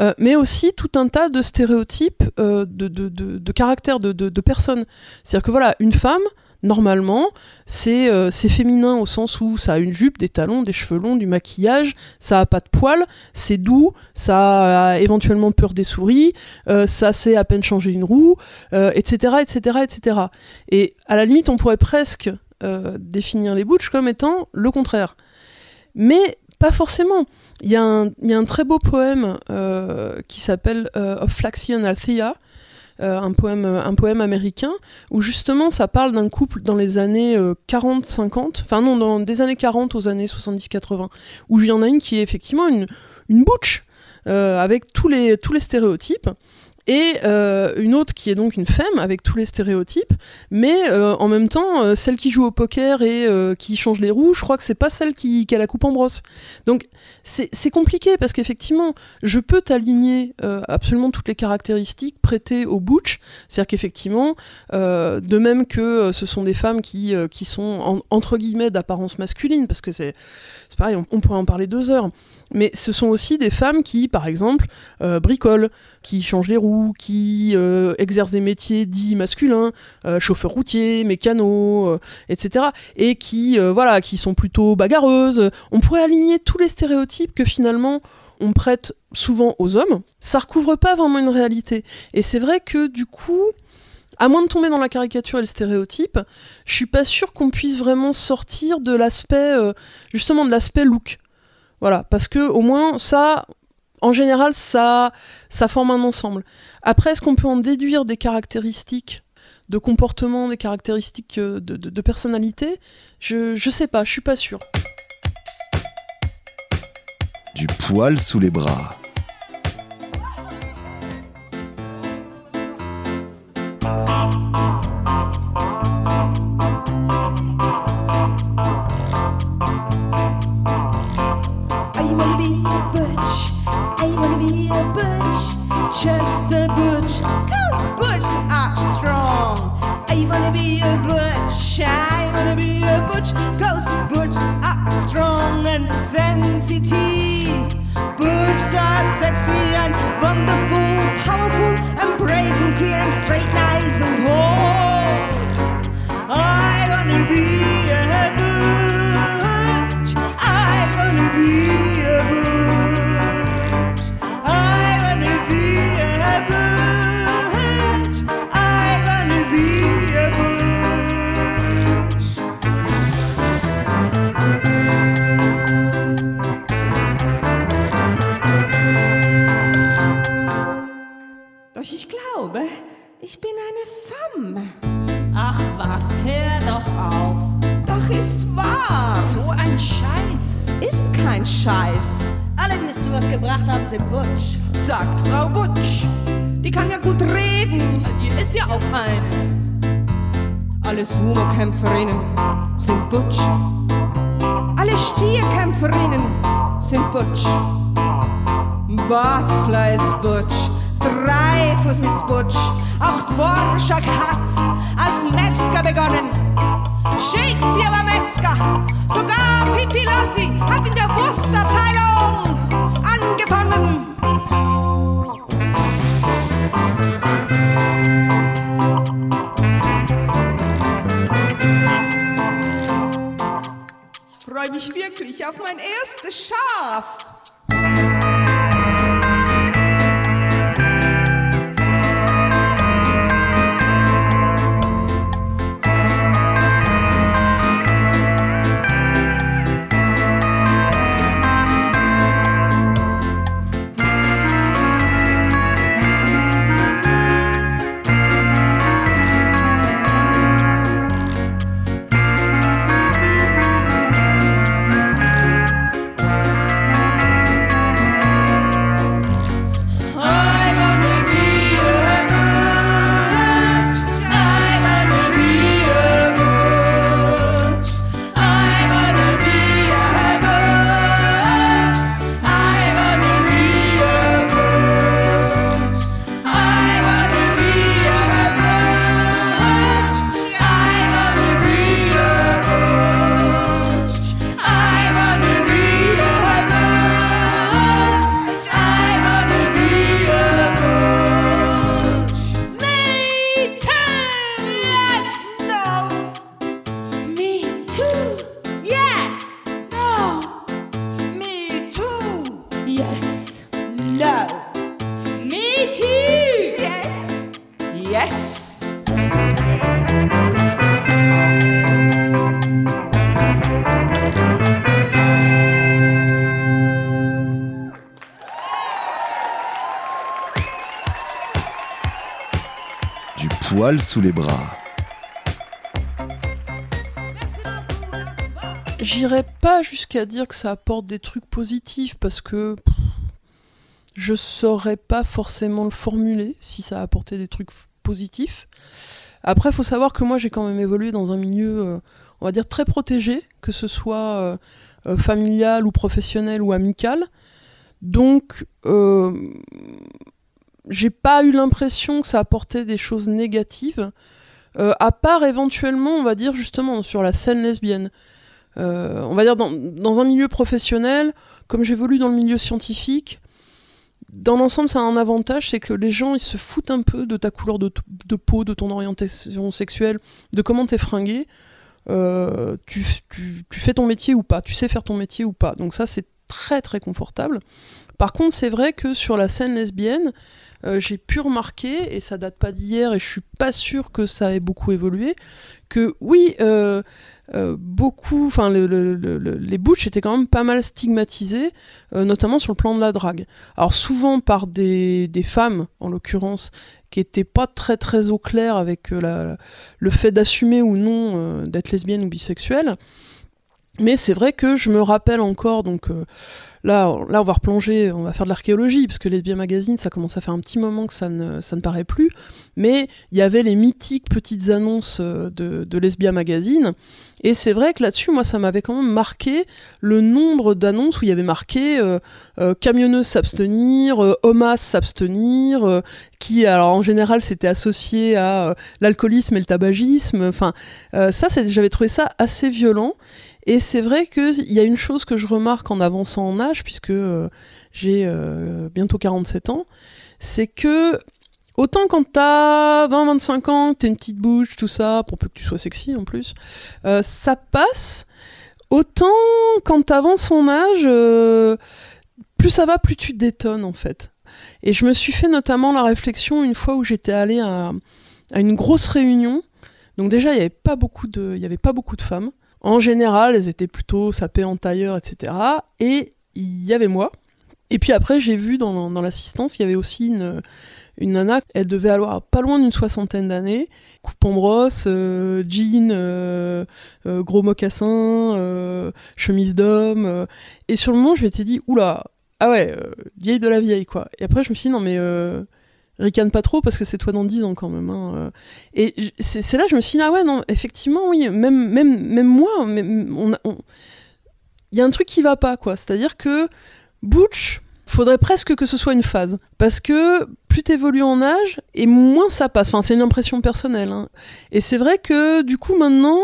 euh, mais aussi tout un tas de stéréotypes euh, de, de, de, de, de personnes. C'est-à-dire que voilà, une femme, normalement, c'est euh, c'est féminin au sens où ça a une jupe, des talons, des cheveux longs, du maquillage, ça a pas de poils, c'est doux, ça a éventuellement peur des souris, euh, ça sait à peine changer une roue, etc., etc., etc. Et à la limite, on pourrait presque euh, définir les butch comme étant le contraire. Mais pas forcément. Il y, a un- il y a un très beau poème qui s'appelle Of Flaxia and Althea, un, poème, un poème américain, où justement ça parle d'un couple dans les années euh, 40-50, enfin non, dans des années 40 aux années 70-80, où il y en a une qui est effectivement une, une butch, euh, avec tous les, tous les stéréotypes, et euh, une autre qui est donc une femme avec tous les stéréotypes, mais euh, en même temps, euh, celle qui joue au poker et qui change les roues, je crois que c'est pas celle qui, a la coupe en brosse. Donc c'est compliqué parce qu'effectivement, je peux t'aligner absolument toutes les caractéristiques prêtées au butch, c'est-à-dire qu'effectivement, de même que ce sont des femmes qui, qui sont en- entre guillemets d'apparence masculine, parce que c'est on, pourrait en parler deux heures, mais ce sont aussi des femmes qui, par exemple, euh, bricolent, qui changent les roues, qui euh, exercent des métiers dits masculins, euh, chauffeur routier, mécano, euh, etc. Et qui, voilà, qui sont plutôt bagarreuses. On pourrait aligner tous les stéréotypes que finalement on prête souvent aux hommes. Ça recouvre pas vraiment une réalité. Et c'est vrai que du coup, à moins de tomber dans la caricature et le stéréotype, je suis pas sûre qu'on puisse vraiment sortir de l'aspect, euh, justement de l'aspect look. Voilà, parce que au moins ça, en général, ça, ça forme un ensemble. Après, est-ce qu'on peut en déduire des caractéristiques de comportement, des caractéristiques euh, de, personnalité? Je, je sais pas, je suis pas sûre. Du poil sous les bras. Wanna be a butch. I wanna be a butch. Just a butch. Cause butch are strong. I wanna be a butch. I wanna be a butch. Cause butch are strong and sensitive. Butch are sexy Alle, die es zu was gebracht haben, sind Butch. sagt Frau Butsch. Die kann ja gut reden. Die ist ja auch eine. Alle Sumo-Kämpferinnen sind Butsch. Alle Stierkämpferinnen sind Butsch. Butler ist Butsch. Dreyfus ist Butsch. Auch Dvorak hat als Metzger begonnen. Shakespeare war Metzger. Sogar Pippi Lotti hat in der Wurstabteilung freue mich wirklich auf mein erstes Schaf. Sous les bras. J'irais pas jusqu'à dire que ça apporte des trucs positifs parce que je saurais pas forcément le formuler si ça a apporté des trucs positifs. Après, faut savoir que moi j'ai quand même évolué dans un milieu, euh, on va dire, très protégé, que ce soit euh, euh, familial ou professionnel ou amical. Donc, j'ai pas eu l'impression que ça apportait des choses négatives, euh, à part éventuellement, on va dire, justement, sur la scène lesbienne. Euh, on va dire dans, dans un milieu professionnel, comme j'évolue dans le milieu scientifique, dans l'ensemble, ça a un avantage, c'est que les gens, ils se foutent un peu de ta couleur de, peau, de ton orientation sexuelle, de comment t'es fringué. Euh, tu- tu fais ton métier ou pas, tu sais faire ton métier ou pas. Donc ça, c'est très très confortable. Par contre, c'est vrai que sur la scène lesbienne, euh, j'ai pu remarquer, et ça date pas d'hier, et je suis pas sûre que ça ait beaucoup évolué, que oui, euh, euh, beaucoup, enfin le- le- le- le- les butch étaient quand même pas mal stigmatisés, notamment sur le plan de la drague. Alors souvent par des, des femmes, en l'occurrence, qui étaient pas très très au clair avec la- le fait d'assumer ou non d'être lesbienne ou bisexuelle. Mais c'est vrai que je me rappelle encore, donc là, on- là on va replonger, on va faire de l'archéologie, parce que Lesbien Magazine, ça commence à faire un petit moment que ça ne, ça ne paraît plus, mais il y avait les mythiques petites annonces euh, de, de Lesbia Magazine, et c'est vrai que là-dessus, moi, ça m'avait quand même marqué le nombre d'annonces où il y avait marqué euh, euh, camionneuse s'abstenir, euh, homas s'abstenir, euh, qui, alors en général, c'était associé à l'alcoolisme et le tabagisme. Enfin, ça, j'avais trouvé ça assez violent. Et c'est vrai qu'il y a une chose que je remarque en avançant en âge, puisque euh, j'ai euh, bientôt 47 ans, c'est que autant quand t'as 20-25 ans, que t'as une petite bouche, tout ça, pour peu que tu sois sexy en plus, euh, ça passe. Autant quand t'avances en âge, plus ça va, plus tu détonnes en fait. Et je me suis fait notamment la réflexion une fois où j'étais allée à, une grosse réunion. Donc déjà, il n'y il y avait pas beaucoup de femmes. En général, elles étaient plutôt sapées en tailleur, etc. Et il y avait moi. Et puis après, j'ai vu dans, l'assistance, il y avait aussi une, une nana. Elle devait avoir pas loin d'une soixantaine d'années. Coupe en brosse, euh, jean, euh, euh, gros mocassin, euh, chemise d'homme. Et sur le moment, je m'étais dit, oula, ah ouais, vieille de la vieille, quoi. Et après, je me suis dit, non, mais ricane pas trop parce que c'est toi dans 10 ans quand même. hein, euh. Et c'est là que je me suis dit, ah ouais, non, effectivement, oui, même, même, même moi, il y a un truc qui va pas, quoi. C'est-à-dire que Butch, faudrait presque que ce soit une phase. Parce que plus t'évolues en âge, et moins ça passe. Enfin, c'est une impression personnelle. hein. Et c'est vrai que, du coup, maintenant,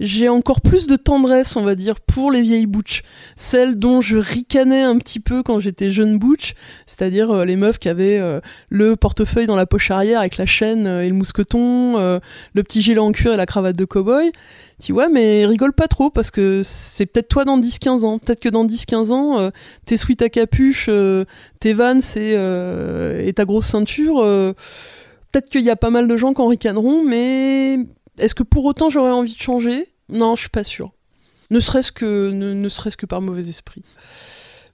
j'ai encore plus de tendresse, on va dire, pour les vieilles Butch. Celles dont je ricanais un petit peu quand j'étais jeune Butch, c'est-à-dire euh, les meufs qui avaient euh, le portefeuille dans la poche arrière avec la chaîne euh, et le mousqueton, le petit gilet en cuir et la cravate de cow-boy. Tu vois, mais rigole pas trop parce que c'est peut-être toi dans 10-15 ans. Peut-être que dans 10-15 ans, euh, tes sweats à capuche, euh, tes vannes et, euh, et ta grosse ceinture, peut-être qu'il y a pas mal de gens qui en ricaneront, mais est-ce que pour autant j'aurais envie de changer? Non, je suis pas sûre. Ne serait-ce que, ne serait-ce que par mauvais esprit.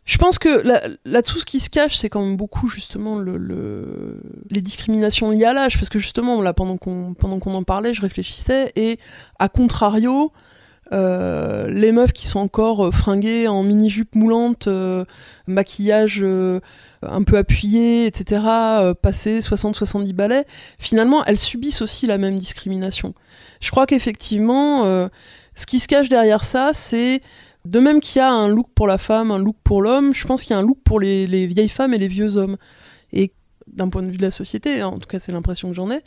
Je pense que là- là-dessous, ce qui se cache, c'est quand même beaucoup justement le, le- les discriminations liées à l'âge, parce que justement, là, pendant qu'on pendant qu'on en parlait, je réfléchissais, et à contrario, euh, les meufs qui sont encore euh, fringuées en mini-jupe moulante, euh, maquillage euh, un peu appuyé, etc., euh, passé 60-70 balais, finalement, elles subissent aussi la même discrimination. Je crois qu'effectivement, euh, ce qui se cache derrière ça, c'est de même qu'il y a un look pour la femme, un look pour l'homme, je pense qu'il y a un look pour les, les vieilles femmes et les vieux hommes. Et d'un point de vue de la société, hein, en tout cas c'est l'impression que j'en ai,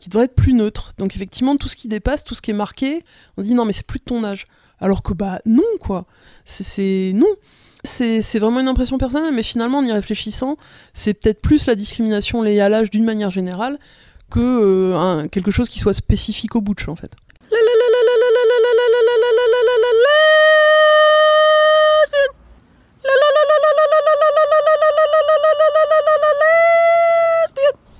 qui devrait être plus neutre. Donc effectivement, tout ce qui dépasse, tout ce qui est marqué, on dit non mais c'est plus de ton âge. Alors que bah non quoi, c'est- non. C'est vraiment une impression personnelle, mais finalement en y réfléchissant, c'est peut-être plus la discrimination liée à l'âge d'une manière générale que euh, quelque chose qui soit spécifique au butch en fait.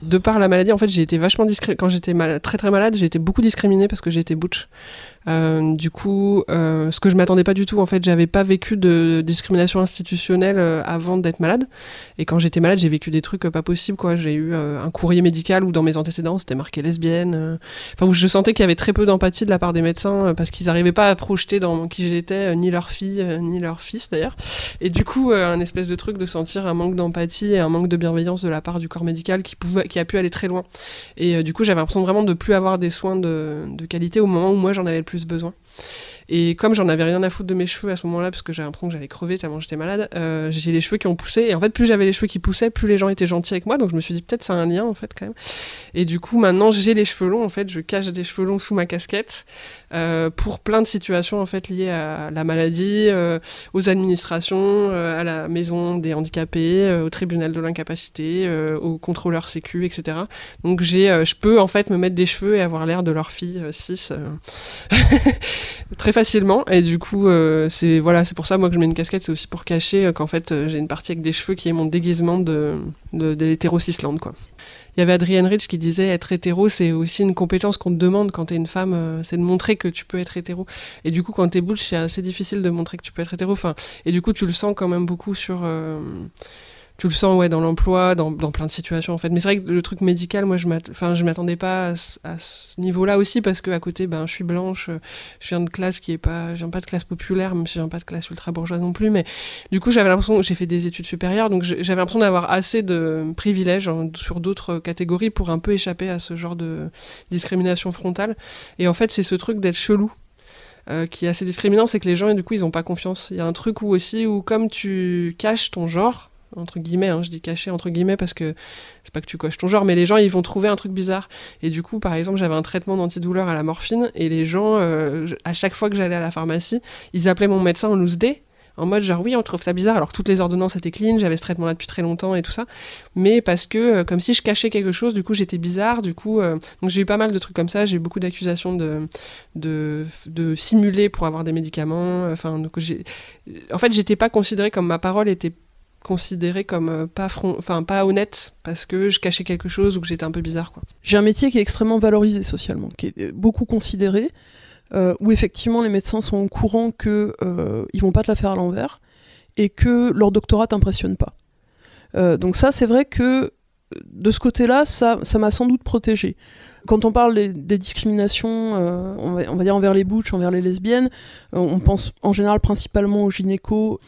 De par la maladie, en fait, j'ai été vachement discret. Quand j'étais très très malade, j'ai été beaucoup discriminée parce que été butch. Euh, du coup, euh, ce que je m'attendais pas du tout, en fait, j'avais pas vécu de discrimination institutionnelle euh, avant d'être malade. Et quand j'étais malade, j'ai vécu des trucs pas possibles, quoi. J'ai eu un courrier médical où dans mes antécédents c'était marqué lesbienne. Enfin, où je sentais qu'il y avait très peu d'empathie de la part des médecins parce qu'ils n'arrivaient pas à projeter dans qui j'étais, ni leur fille, ni leur fils d'ailleurs. Et du coup, un espèce de truc de sentir un manque d'empathie et un manque de bienveillance de la part du corps médical qui, pouvait, qui a pu aller très loin. Et du coup, j'avais l'impression vraiment de plus avoir des soins de, de qualité au moment où moi j'en avais le plus besoin. Et comme j'en avais rien à foutre de mes cheveux à ce moment-là, parce que j'avais l'impression que j'allais crever tellement j'étais malade, euh, j'ai les cheveux qui ont poussé. Et en fait, plus j'avais les cheveux qui poussaient, plus les gens étaient gentils avec moi. Donc je me suis dit peut-être c'est un lien en fait quand même. Et du coup, maintenant j'ai les cheveux longs. En fait, je cache des cheveux longs sous ma casquette euh, pour plein de situations en fait liées à la maladie, euh, aux administrations, à la maison des handicapés, au tribunal de l'incapacité, au contrôleur sécu, etc. Donc j'ai, je peux en fait me mettre des cheveux et avoir l'air de leur fille 6 très facilement. Et du coup, euh, c'est voilà, c'est pour ça moi que je mets une casquette, c'est aussi pour cacher euh, qu'en fait euh, j'ai une partie avec des cheveux qui est mon déguisement de, de, quoi. Il y avait Adrienne Rich qui disait être hétéro, c'est aussi une compétence qu'on te demande quand t'es une femme, c'est de montrer que tu peux être hétéro. Et du coup, quand t'es butch, c'est assez difficile de montrer que tu peux être hétéro. Enfin, et du coup, tu le sens quand même beaucoup sur. Tu le sens ouais dans l'emploi, dans, dans plein de situations en fait. Mais c'est vrai que le truc médical, moi je enfin, je m'attendais pas à, ce- à ce niveau-là aussi parce que à côté, ben je suis blanche, euh, je viens de classe qui est pas, je pas de classe populaire, même si je viens pas de classe ultra bourgeoise non plus. Mais du coup, j'avais l'impression, j'ai fait des études supérieures, donc j'avais l'impression d'avoir assez de privilèges sur d'autres catégories pour un peu échapper à ce genre de discrimination frontale. Et en fait, c'est ce truc d'être chelou. euh, qui est assez discriminant, c'est que les gens, du coup, ils ont pas confiance. Il y a un truc où aussi, où comme tu caches ton genre, entre guillemets, hein, je dis caché entre guillemets parce que c'est pas que tu coches ton genre, mais les gens ils vont trouver un truc bizarre. Et du coup, par exemple, j'avais un traitement d'antidouleur à la morphine et les gens, euh, à chaque fois que j'allais à la pharmacie, ils appelaient mon médecin en loose day. En mode genre oui on trouve ça bizarre alors toutes les ordonnances étaient clean j'avais ce traitement là depuis très longtemps et tout ça mais parce que euh, comme si je cachais quelque chose du coup j'étais bizarre du coup euh, donc j'ai eu pas mal de trucs comme ça j'ai eu beaucoup d'accusations de, de de simuler pour avoir des médicaments enfin donc j'ai en fait j'étais pas considérée comme ma parole était considérée comme euh, pas enfin pas honnête parce que je cachais quelque chose ou que j'étais un peu bizarre quoi. J'ai un métier qui est extrêmement valorisé socialement, qui est beaucoup considéré, euh, où effectivement les médecins sont au courant que euh, ils vont pas te la faire à l'envers et que leur doctorat t'impressionne pas. Euh, donc ça, c'est vrai que de ce côté-là, ça, ça m'a sans doute protégée. Quand on parle des, discriminations, euh, on, va, dire envers les butch, envers les lesbiennes, euh, on pense en général principalement aux gynécos.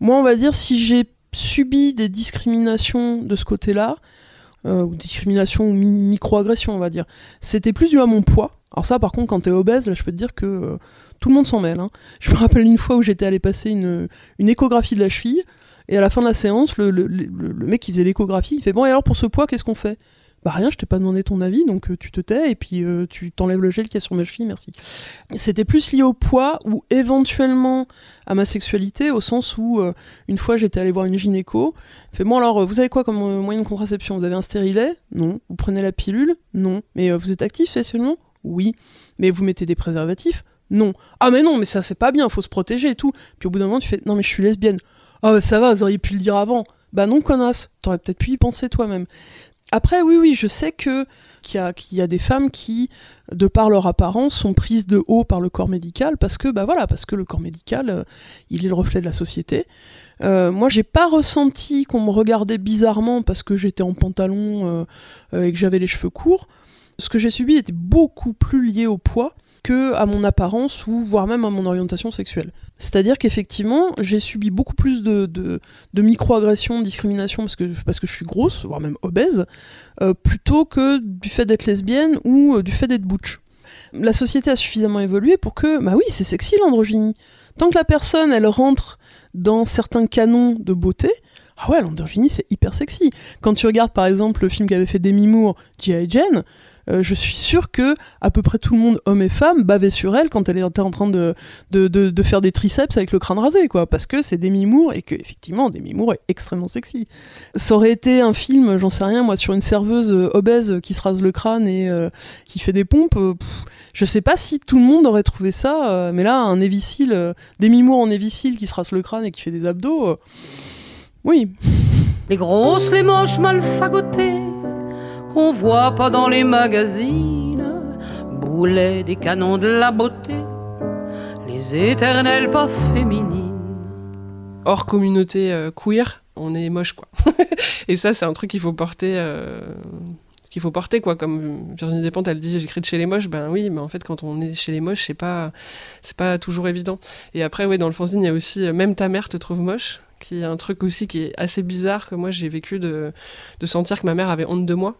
Moi, on va dire si j'ai subi des discriminations de ce côté-là, euh, ou discrimination ou mi- microagression, on va dire. C'était plus dû à mon poids. Alors ça, par contre, quand t'es obèse, là, je peux te dire que euh, tout le monde s'en mêle. hein. Je me rappelle une fois où j'étais allé passer une, échographie de la cheville, et à la fin de la séance, le- le mec qui faisait l'échographie, il fait bon, et alors pour ce poids, qu'est-ce qu'on fait? Bah rien, je t'ai pas demandé ton avis, donc euh, tu te tais et puis euh, tu t'enlèves le gel qui est sur ma cheville, merci. C'était plus lié au poids ou éventuellement à ma sexualité, au sens où euh, une fois j'étais allé voir une gynéco, fait bon alors vous avez quoi comme moyen de contraception? Vous avez un stérilet? Non. Vous prenez la pilule? Non. Mais vous êtes actif sexuellement? Oui. Mais vous mettez des préservatifs? Non. Ah mais non, mais ça c'est pas bien, faut se protéger et tout. Puis au bout d'un moment tu fais non mais je suis lesbienne. Ah bah, ça va, vous auriez pu le dire avant. Bah non connasse, t'aurais peut-être pu y penser toi-même. Après oui oui, je sais que qu'il y, a, des femmes qui, de par leur apparence, sont prises de haut par le corps médical parce que bah voilà, parce que le corps médical, euh, il est le reflet de la société. Euh, moi, j'ai pas ressenti qu'on me regardait bizarrement parce que j'étais en pantalon euh, euh, et que j'avais les cheveux courts. Ce que j'ai subi était beaucoup plus lié au poids que à mon apparence ou voire même à mon orientation sexuelle. C'est-à-dire qu'effectivement, j'ai subi beaucoup plus de, de, microagressions, de discrimination parce que, parce que je suis grosse, voire même obèse, euh, plutôt que du fait d'être lesbienne ou euh, du fait d'être butch. La société a suffisamment évolué pour que, bah oui, c'est sexy l'androgynie. Tant que la personne, elle rentre dans certains canons de beauté, ah ouais, l'androgynie, c'est hyper sexy. Quand tu regardes par exemple le film qu'avait fait Demi Moore, G.I. Jane, euh, je suis sûre que à peu près tout le monde, hommes et femmes, bavait sur elle quand elle était en train de, de, de, faire des triceps avec le crâne rasé, quoi. Parce que c'est Demi Moore et que, effectivement, Demi Moore est extrêmement sexy. Ça aurait été un film, j'en sais rien, moi, sur une serveuse euh, obèse qui se rase le crâne et euh, qui fait des pompes. pff, je sais pas si tout le monde aurait trouvé ça, mais là, un évicile, Demi Moore en évicile qui se rase le crâne et qui fait des abdos, oui. Les grosses, les moches, mal fagotées, qu'on voit pas dans les magazines, boulet des canons de la beauté, les éternelles pas féminines. hors communauté euh, queer, on est moche quoi. et ça c'est un truc qu'il faut porter euh, qu'il faut porter quoi comme Virginie Despentes elle dit j'écris de chez les moches ben oui mais en fait quand on est chez les moches c'est pas c'est pas toujours évident. Et après ouais dans le fanzine il y a aussi euh, même ta mère te trouve moche qui est un truc aussi qui est assez bizarre que moi j'ai vécu de, de sentir que ma mère avait honte de moi.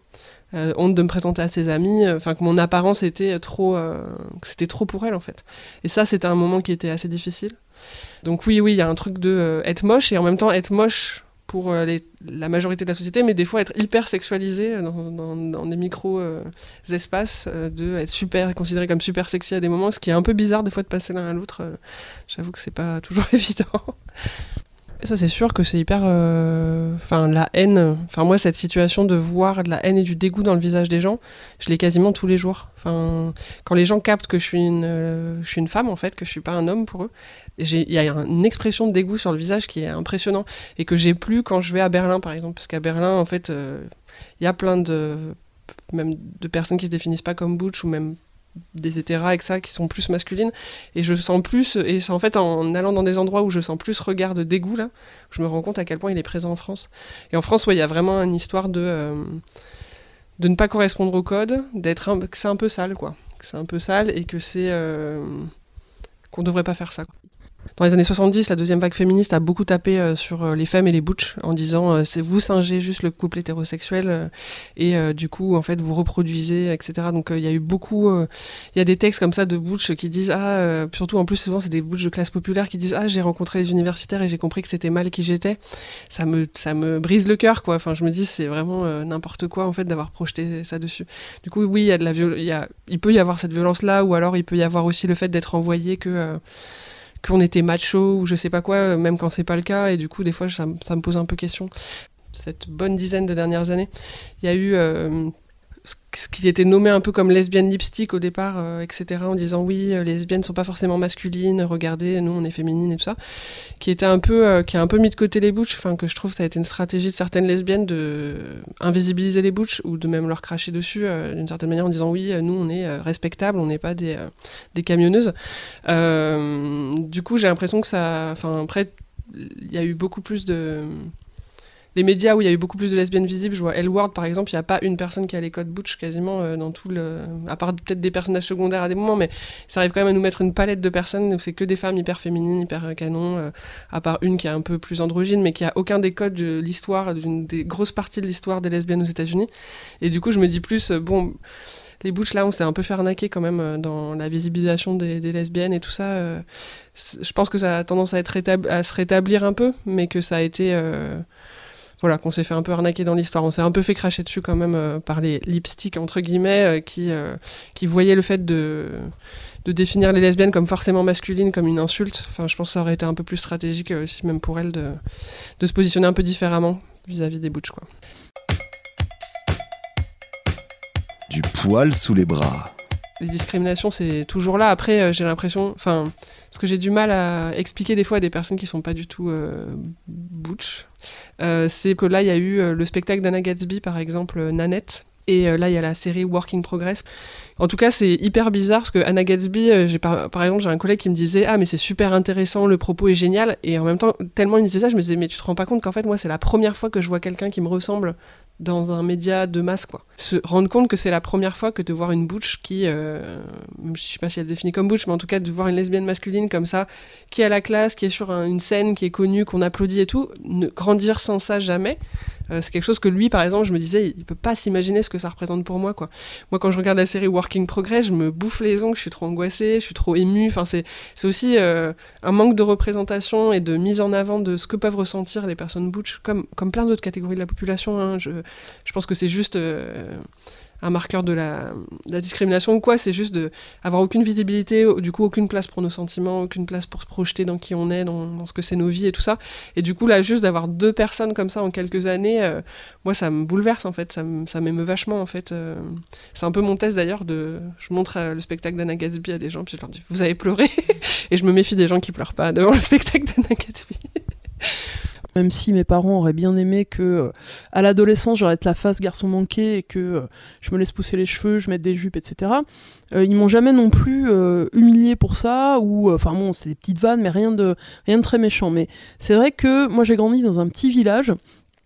euh, honte de me présenter à ses amis, euh, enfin que mon apparence était trop, euh, c'était trop pour elle en fait. Et ça, c'était un moment qui était assez difficile. Donc oui, oui, il y a un truc de être moche et en même temps être moche pour la majorité de la société, mais des fois être hyper sexualisé dans, dans- des micro espaces, de être super considéré comme super sexy à des moments, ce qui est un peu bizarre des fois de passer l'un à l'autre. J'avoue que c'est pas toujours évident. Ça, c'est sûr que c'est hyper. euh, Enfin, la haine. Enfin, moi, cette situation de voir de la haine et du dégoût dans le visage des gens, je l'ai quasiment tous les jours. Enfin, quand les gens captent que je suis une, euh, je suis une femme, en fait, que je suis pas un homme pour eux, il y a un- une expression de dégoût sur le visage qui est impressionnant et que j'ai plus quand je vais à Berlin, par exemple. Parce qu'à Berlin, en fait, euh, il y a plein de. même de personnes qui se définissent pas comme butch ou même des hétéras avec ça qui sont plus masculines. Et je sens plus et c'est en fait en allant dans des endroits où je sens plus regard de dégoût là je me rends compte à quel point il est présent en France. Et en France ouais il y a vraiment une histoire de euh, de ne pas correspondre au code d'être un- que c'est un peu sale quoi. Que c'est un peu sale et que c'est euh, qu'on devrait pas faire ça quoi. Dans les années 70, la deuxième vague féministe a beaucoup tapé euh, sur euh, les femmes et les butch en disant euh, c'est vous singez juste le couple hétérosexuel et du coup en fait vous reproduisez etc. Donc il y a eu beaucoup il y a des textes comme ça de butch qui disent ah surtout en plus souvent c'est des butch de classe populaire qui disent ah j'ai rencontré les universitaires et j'ai compris que c'était mal qui j'étais. Ça me ça me brise le cœur quoi. Enfin je me dis c'est vraiment n'importe quoi en fait d'avoir projeté ça dessus. Du coup oui il y a de la y a il peut y avoir cette violence là ou alors il peut y avoir aussi le fait d'être envoyé que qu'on était macho ou je sais pas quoi, euh, même quand c'est pas le cas. Et du coup, des fois, ça, me- ça me pose un peu question. Cette bonne dizaine de dernières années, il y a eu euh, ce qui était nommé un peu comme lesbienne lipstick au départ, euh, etc., en disant oui, euh, les lesbiennes sont pas forcément masculines, regardez, nous on est féminines et tout ça, qui était un peu, euh, qui a un peu mis de côté les butch, enfin que je trouve ça a été une stratégie de certaines lesbiennes de invisibiliser les butch ou de même leur cracher dessus euh, d'une certaine manière en disant oui, euh, nous on est euh, respectables, on n'est pas des, euh, des camionneuses. Euh, du coup, j'ai l'impression que ça. Enfin, après, il y a eu beaucoup plus de. Les médias où il y a eu beaucoup plus de lesbiennes visibles, je vois Elle Word par exemple, il n'y a pas une personne qui a les codes butch quasiment euh, dans tout le. À part peut-être des personnages secondaires à des moments, mais ça arrive quand même à nous mettre une palette de personnes où c'est que des femmes hyper féminines, hyper euh, canon, euh, à part une qui est un peu plus androgyne, mais qui a aucun des codes de l'histoire, d'une des grosses parties de l'histoire des lesbiennes aux États-Unis. Et du coup, je me dis plus, bon, les butch là, on s'est un peu fait arnaquer quand même dans la visibilisation des, lesbiennes et tout ça. je pense que ça a tendance à, être se rétablir un peu, mais que ça a été. Voilà, qu'on s'est fait un peu arnaquer dans l'histoire. On s'est un peu fait cracher dessus quand même euh, par les lipsticks, entre guillemets, euh, qui, euh, qui voyaient le fait de, de définir les lesbiennes comme forcément masculines, comme une insulte. Enfin, je pense que ça aurait été un peu plus stratégique aussi, même pour elles, de, de se positionner un peu différemment vis-à-vis des butch, quoi. Du poil sous les bras. les discriminations, c'est toujours là. Après, j'ai l'impression, enfin, ce que j'ai du mal à expliquer des fois à des personnes qui sont pas du tout euh, butch, euh, c'est que là, il y a eu euh, le spectacle d'Anna Gatsby, par exemple, Nanette. Et là, il y a la série Working Progress. En tout cas, c'est hyper bizarre parce que Anna Gatsby, par exemple, j'ai un collègue qui me disait Ah, mais c'est super intéressant, le propos est génial. Et en même temps, tellement il me disait ça, je me disais Mais tu te rends pas compte qu'en fait, moi, c'est la première fois que je vois quelqu'un qui me ressemble dans un média de masse, quoi. Se rendre compte que c'est la première fois que de voir une butch qui, euh, je sais pas si elle définit comme butch, mais en tout cas de voir une lesbienne masculine comme ça, qui est à la classe, qui est sur un- une scène, qui est connue, qu'on applaudit et tout, ne grandir sans ça jamais. euh, c'est quelque chose que lui, par exemple, je me disais, il peut pas s'imaginer ce que ça représente pour moi, quoi. Moi, quand je regarde la série Working Progress, je me bouffe les ongles, je suis trop angoissée, je suis trop émue. Enfin, c'est, c'est aussi euh, un manque de représentation et de mise en avant de ce que peuvent ressentir les personnes butch, comme, comme plein d'autres catégories de la population. hein. Je, je pense que c'est juste euh, un marqueur de la, discrimination ou quoi. C'est juste de avoir aucune visibilité, du coup aucune place pour nos sentiments, aucune place pour se projeter dans qui on est, dans, ce que c'est nos vies et tout ça. Et du coup là, juste d'avoir deux personnes comme ça en quelques années, euh, moi ça me bouleverse en fait, ça, ça m'émeut vachement en fait. euh. c'est un peu mon test d'ailleurs de, je montre euh, le spectacle d'Anna Gatsby à des gens puis je leur dis vous avez pleuré et je me méfie des gens qui pleurent pas devant le spectacle d'Anna Gatsby. Même si mes parents auraient bien aimé que, euh, à l'adolescence, j'arrête la face garçon manqué et que euh, je me laisse pousser les cheveux, je mette des jupes, etc. Euh, ils m'ont jamais non plus humilié pour ça, ou, enfin bon, c'est des petites vannes, mais rien de, rien de très méchant. Mais c'est vrai que moi j'ai grandi dans un petit village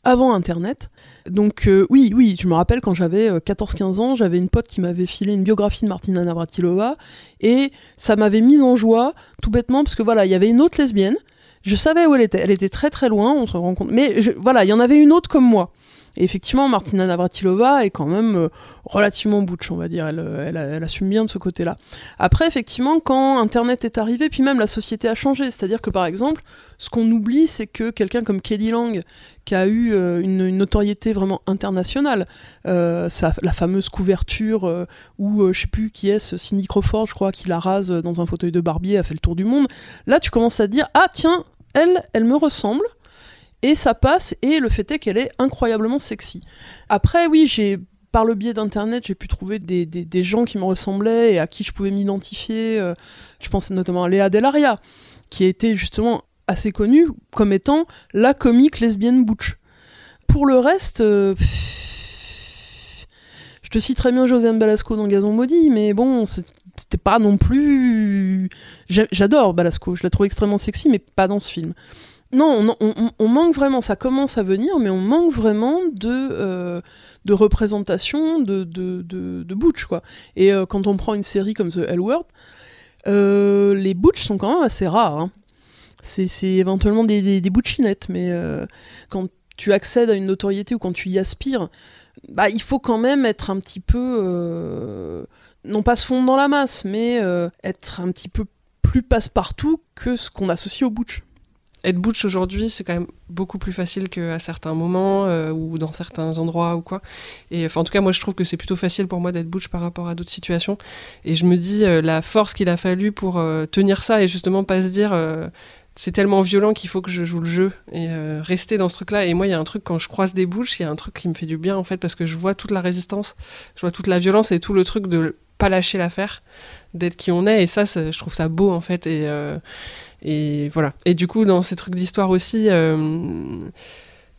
avant Internet. Donc oui, oui, je me rappelle quand j'avais euh, 14-15 ans, j'avais une pote qui m'avait filé une biographie de Martina Navratilova et ça m'avait mise en joie, tout bêtement, parce que voilà, il y avait une autre lesbienne. Je savais où elle était. Elle était très très loin, on se rend compte. Mais je- voilà, il y en avait une autre comme moi. Et effectivement, Martina Navratilova est quand même euh, relativement butch, on va dire. Elle, euh, elle, assume bien de ce côté-là. Après, effectivement, quand Internet est arrivé, puis même la société a changé. C'est-à-dire que, par exemple, ce qu'on oublie, c'est que quelqu'un comme Kelly Lang, qui a eu euh, une, notoriété vraiment internationale, la fameuse couverture euh, où, euh, je sais plus qui est, Cindy Crawford, je crois, qui la rase dans un fauteuil de barbier, a fait le tour du monde. Là, tu commences à te dire, ah tiens, elle, elle me ressemble. Et ça passe, et le fait est qu'elle est incroyablement sexy. Après, oui, j'ai par le biais d'internet, j'ai pu trouver des, des- gens qui me ressemblaient et à qui je pouvais m'identifier. euh, je pense notamment à Léa Delaria, qui était justement assez connue comme étant la comique lesbienne butch. Pour le reste, euh, je te cite très bien Josiane Balasco dans Gazon Maudit, mais bon, c'était pas non plus. J'a- J'adore Balasco, je la trouve extrêmement sexy, mais pas dans ce film. Non, on, manque vraiment, ça commence à venir, mais on manque vraiment de, euh, de représentation de, butch, quoi. Et euh, quand on prend une série comme The L euh, les butch sont quand même assez rares. hein. C'est éventuellement des, butchinettes, mais quand tu accèdes à une notoriété ou quand tu y aspires, bah, il faut quand même être un petit peu, non pas se fondre dans la masse, mais être un petit peu plus passe-partout que ce qu'on associe au butch. Être butch aujourd'hui, c'est quand même beaucoup plus facile qu'à certains moments euh, ou dans certains endroits ou quoi. Et enfin, en tout cas, moi, je trouve que c'est plutôt facile pour moi d'être butch par rapport à d'autres situations. Et je me dis euh, la force qu'il a fallu pour euh, tenir ça et justement pas se dire c'est tellement violent qu'il faut que je joue le jeu et rester dans ce truc-là. Et moi, il y a un truc quand je croise des butch, il y a un truc qui me fait du bien en fait parce que je vois toute la résistance, je vois toute la violence et tout le truc de pas lâcher l'affaire, d'être qui on est. Et ça, ça, je trouve ça beau en fait. Et et voilà. Et du coup, dans ces trucs d'histoire aussi, euh,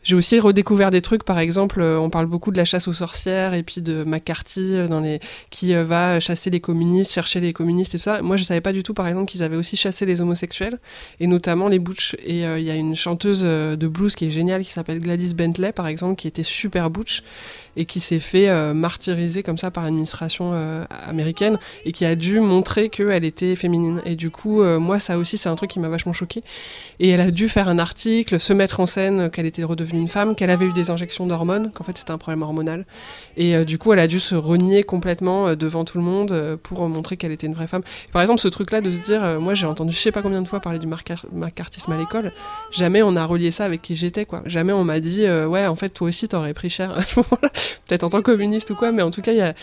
j'ai aussi redécouvert des trucs. Par exemple, euh, on parle beaucoup de la chasse aux sorcières et puis de McCarthy euh, dans les... qui euh, va chasser les communistes, chercher les communistes et tout ça. Moi, je savais pas du tout, par exemple, qu'ils avaient aussi chassé les homosexuels et notamment les butch. Et il y a une chanteuse de blues qui est géniale qui s'appelle Gladys Bentley, par exemple, qui était super butch et qui s'est fait euh, martyriser comme ça par l'administration américaine et qui a dû montrer qu'elle était féminine. Et du coup, moi, ça aussi, c'est un truc qui m'a vachement choqué. Et elle a dû faire un article, se mettre en scène qu'elle était redevenue une femme, qu'elle avait eu des injections d'hormones, qu'en fait c'était un problème hormonal. Et euh, du coup, elle a dû se renier complètement euh, devant tout le monde euh, pour montrer qu'elle était une vraie femme. Et par exemple, ce truc-là de se dire, moi j'ai entendu je sais pas combien de fois parler du macartisme à l'école, jamais on a relié ça avec qui j'étais, quoi. Jamais on m'a dit, ouais, en fait, toi aussi t'aurais pris cher à ce moment-là, peut-être en tant que communiste ou quoi, mais en tout cas, il y a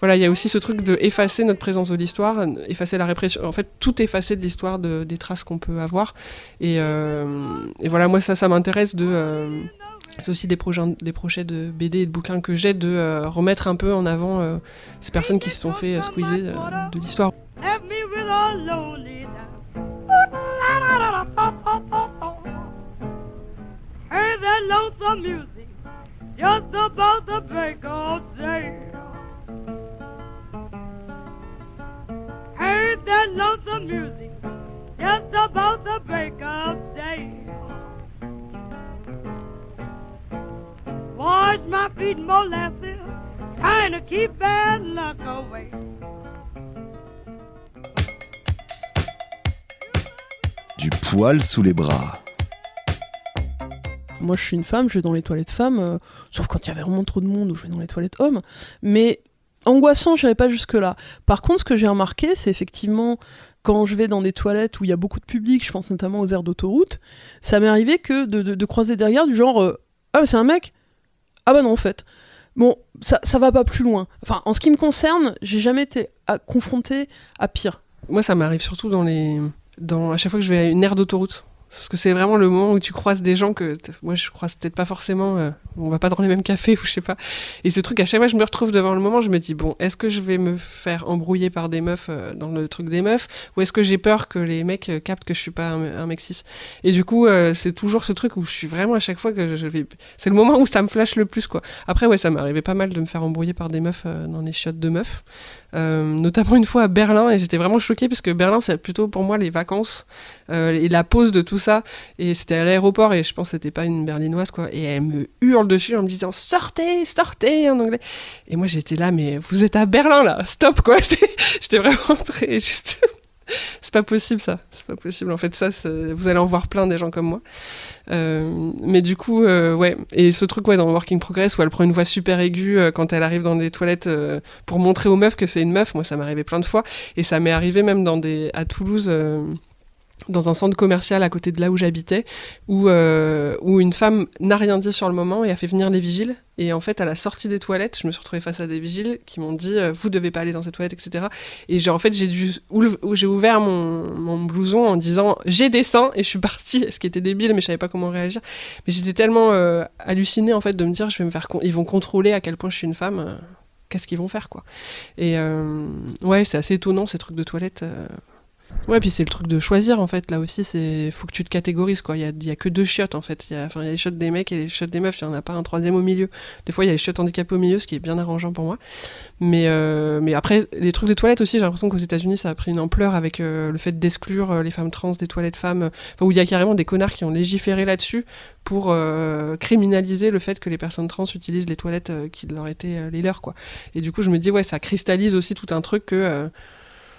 voilà, il y a aussi ce truc de effacer notre présence de l'histoire, effacer la répression, en fait tout effacer de l'histoire, de, des traces qu'on peut avoir. Et, euh, et voilà, moi ça, ça m'intéresse de. euh, c'est aussi des projets, des projets de BD et de bouquins que j'ai, de euh, remettre un peu en avant ces personnes qui se sont fait euh, squeezer de l'histoire. Heard that lonesome music just about the break of day. Heard that lonesome music just about the break of day. Wash my feet in molasses, trying to keep bad luck away. Du poil sous les bras. Moi, je suis une femme, je vais dans les toilettes femmes, euh, sauf quand il y avait vraiment trop de monde où je vais dans les toilettes hommes. Mais angoissant, je pas jusque-là. Par contre, ce que j'ai remarqué, c'est effectivement quand je vais dans des toilettes où il y a beaucoup de public, je pense notamment aux aires d'autoroute, ça m'est arrivé que de, croiser regards du genre euh, Ah, c'est un mec Ah, bah non, en fait. Bon, ça, ça va pas plus loin. Enfin, en ce qui me concerne, j'ai jamais été confrontée à pire. Moi, ça m'arrive surtout dans les. À chaque fois que je vais à une aire d'autoroute. Parce que c'est vraiment le moment où tu croises des gens que moi je croise peut-être pas forcément, euh, on va pas dans les mêmes cafés ou je sais pas. Et ce truc, à chaque fois je me retrouve devant le moment, je me dis bon, est-ce que je vais me faire embrouiller par des meufs euh, dans le truc des meufs ou est-ce que j'ai peur que les mecs euh, captent que je suis pas un, un mec cis? Et du coup, euh, c'est toujours ce truc où je suis vraiment à chaque fois que je vais. C'est le moment où ça me flash le plus quoi. Après, ouais, ça arrivé pas mal de me faire embrouiller par des meufs dans les chiottes de meufs. Euh, notamment une fois à Berlin et j'étais vraiment choquée parce que Berlin c'est plutôt pour moi les vacances euh, et la pause de tout ça. Et c'était à l'aéroport et je pense que c'était pas une berlinoise quoi. Et elle me hurle dessus en me disant sortez sortez en anglais. Et moi j'étais là mais vous êtes à Berlin là. Stop quoi. J'étais vraiment très juste c'est pas possible ça c'est pas possible en fait ça vous allez en voir plein des gens comme moi euh, mais du coup, euh, ouais. Et ce truc, ouais, dans Working Progress, où elle prend une voix super aiguë euh, quand elle arrive dans des toilettes pour montrer aux meufs que c'est une meuf, moi, ça m'est arrivé plein de fois. Et ça m'est arrivé même dans des, à Toulouse. Dans un centre commercial à côté de là où j'habitais, où, euh, où une femme n'a rien dit sur le moment et a fait venir les vigiles. Et en fait, à la sortie des toilettes, je me suis retrouvée face à des vigiles qui m'ont dit euh, Vous devez pas aller dans ces toilettes, etc. Et j'ai en fait, j'ai dû j'ai ouvert mon, mon blouson en disant J'ai des seins et je suis partie, ce qui était débile, mais je savais pas comment réagir. Mais j'étais tellement euh, hallucinée en fait de me dire Je vais me faire. Ils vont contrôler à quel point je suis une femme. euh, Qu'est-ce qu'ils vont faire quoi Et ouais, c'est assez étonnant ces trucs de toilettes. Ouais, puis c'est le truc de choisir en fait. Là aussi, c'est faut que tu te catégorises quoi. Il y a, y a que deux chiottes en fait. Il y a, les chiottes des mecs et les chiottes des meufs. Il y en a pas un troisième au milieu. Des fois, il y a les chiottes handicapées au milieu, ce qui est bien arrangeant pour moi. Mais euh, mais après, les trucs des toilettes aussi, j'ai l'impression qu'aux États-Unis, ça a pris une ampleur avec euh, le fait d'exclure euh, les femmes trans des toilettes femmes. où il y a carrément des connards qui ont légiféré là-dessus pour criminaliser le fait que les personnes trans utilisent les toilettes qui leur étaient les leurs quoi. Et du coup, je me dis ouais, ça cristallise aussi tout un truc que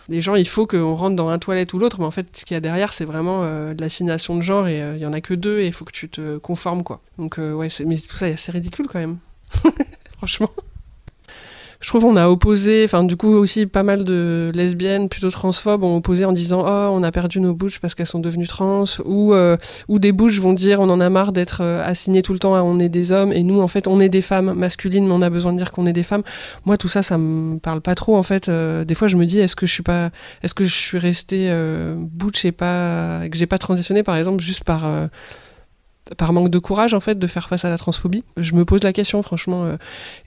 les gens, il faut qu'on rentre dans un toilette ou l'autre, mais en fait, ce qu'il y a derrière, c'est vraiment euh, de l'assignation de genre et euh, il y en a que deux et il faut que tu te conformes, quoi. Donc, euh, ouais, mais tout ça, c'est ridicule quand même. Franchement. Je trouve qu'on a opposé, enfin du coup aussi pas mal de lesbiennes plutôt transphobe ont opposé en disant oh on a perdu nos bouches parce qu'elles sont devenues trans ou euh, ou des bouches vont dire on en a marre d'être euh, assignées tout le temps à on est des hommes et nous en fait on est des femmes masculines mais on a besoin de dire qu'on est des femmes. Moi tout ça ça me parle pas trop en fait. Euh, des fois je me dis est-ce que je suis pas est-ce que je suis restée euh, butch et pas que j'ai pas transitionné par exemple juste par par manque de courage en fait de faire face à la transphobie. Je me pose la question franchement euh,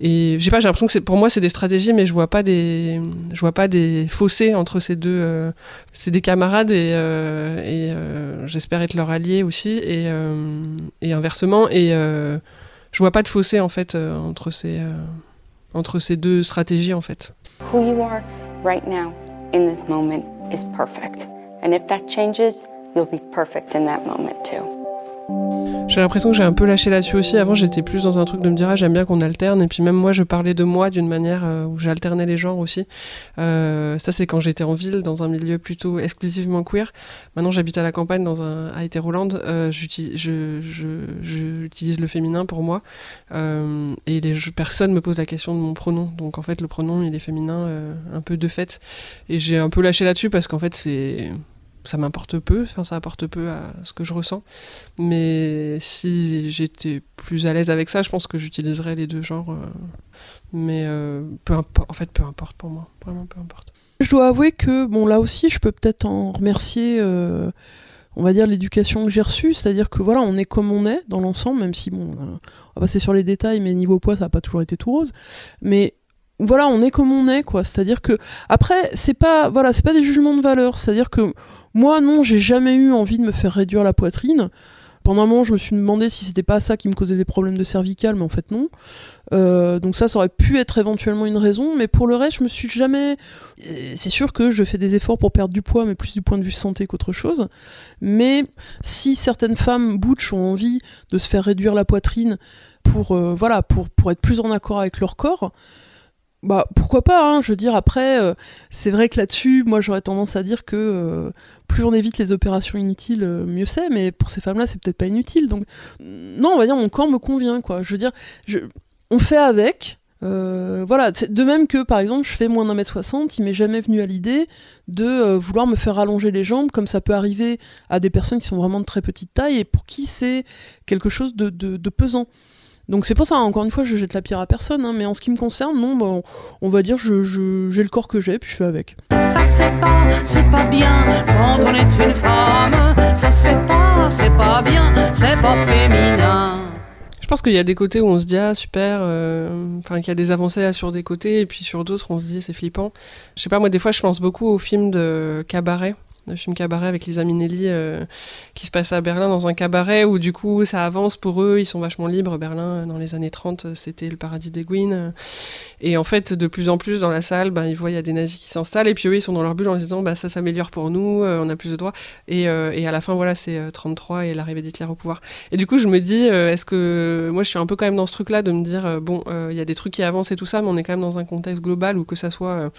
et j'ai pas j'ai l'impression que c'est pour moi c'est des stratégies mais je vois pas des je vois pas des fossés entre ces deux euh, c'est des camarades et, euh, euh, j'espère être leur allié aussi et, inversement et je vois pas de fossé en fait entre ces entre ces deux stratégies en fait. Who you are right now in this moment is perfect. And if that changes, you'll be perfect in that moment too. J'ai l'impression que j'ai un peu lâché là-dessus aussi. Avant, j'étais plus dans un truc de me dire, ah, j'aime bien qu'on alterne. Et puis même moi, je parlais de moi d'une manière euh, où j'alternais les genres aussi. Euh, ça, c'est quand j'étais en ville, dans un milieu plutôt exclusivement queer. Maintenant, j'habite à la campagne, dans un, à Hétéroland. Euh, j'utilise, le féminin pour moi. Euh, et les, personne me pose la question de mon pronom. Donc en fait, le pronom, il est féminin un peu de fait. Et j'ai un peu lâché là-dessus parce qu'en fait, c'est ça m'importe peu, enfin ça apporte peu à ce que je ressens. Mais si j'étais plus à l'aise avec ça, je pense que j'utiliserais les deux genres. euh, mais euh, peu en fait, peu importe pour moi, vraiment peu importe. Je dois avouer que, bon, là aussi, je peux peut-être en remercier, euh, on va dire, l'éducation que j'ai reçue. C'est-à-dire que, voilà, on est comme on est dans l'ensemble, même si, bon, on va passer sur les détails, mais niveau poids, ça n'a pas toujours été tout rose. Mais voilà, on est comme on est, quoi. C'est-à-dire que, après, c'est pas, voilà, c'est pas des jugements de valeur. C'est-à-dire que, moi, non, j'ai jamais eu envie de me faire réduire la poitrine. Pendant un moment, je me suis demandé si c'était pas ça qui me causait des problèmes de cervical, mais en fait, non. Euh, donc ça, ça aurait pu être éventuellement une raison, mais pour le reste, je me suis jamais. Euh, C'est sûr que je fais des efforts pour perdre du poids, mais plus du point de vue santé qu'autre chose. Mais si certaines femmes butch ont envie de se faire réduire la poitrine pour euh, voilà pour pour être plus en accord avec leur corps. Bah pourquoi pas, hein, je veux dire après, euh, c'est vrai que là-dessus, moi j'aurais tendance à dire que euh, plus on évite les opérations inutiles, euh, mieux c'est, mais pour ces femmes-là, c'est peut-être pas inutile. Donc non, on va dire mon corps me convient, quoi. Je veux dire, on fait avec. voilà, de même que par exemple je fais moins d'un mètre soixante, il m'est jamais venu à l'idée de vouloir me faire allonger les jambes, comme ça peut arriver à des personnes qui sont vraiment de très petite taille et pour qui c'est quelque chose de- de pesant. Donc c'est pour ça, encore une fois, je jette la pierre à personne, hein, mais en ce qui me concerne, non, bah, on, va dire, je, je- j'ai le corps que j'ai, puis je fais avec. Ça se fait pas, c'est pas bien quand on est une femme. Ça se fait pas, c'est pas bien, c'est pas féminin. Je pense qu'il y a des côtés où on se dit ah super, euh, enfin qu'il y a des avancées là, sur des côtés et puis sur d'autres on se dit c'est flippant. Je sais pas moi des fois je pense beaucoup au film de Cabaret, le film Cabaret avec Lisa Minnelli euh, qui se passe à Berlin dans un cabaret où du coup ça avance pour eux, ils sont vachement libres. Berlin euh, dans les années 30 euh, c'était le paradis des Gouines euh. et en fait de plus en plus dans la salle ben, ils voient il y a des nazis qui s'installent et puis eux ils sont dans leur bulle en se disant bah ça s'améliore pour nous, on a plus de droits et, et à la fin voilà c'est euh, 33 et l'arrivée d'Hitler au pouvoir. Et du coup, je me dis, est-ce que moi, je suis un peu quand même dans ce truc-là de me dire, bon, il y a des trucs qui avancent et tout ça, mais on est quand même dans un contexte global où que ça soit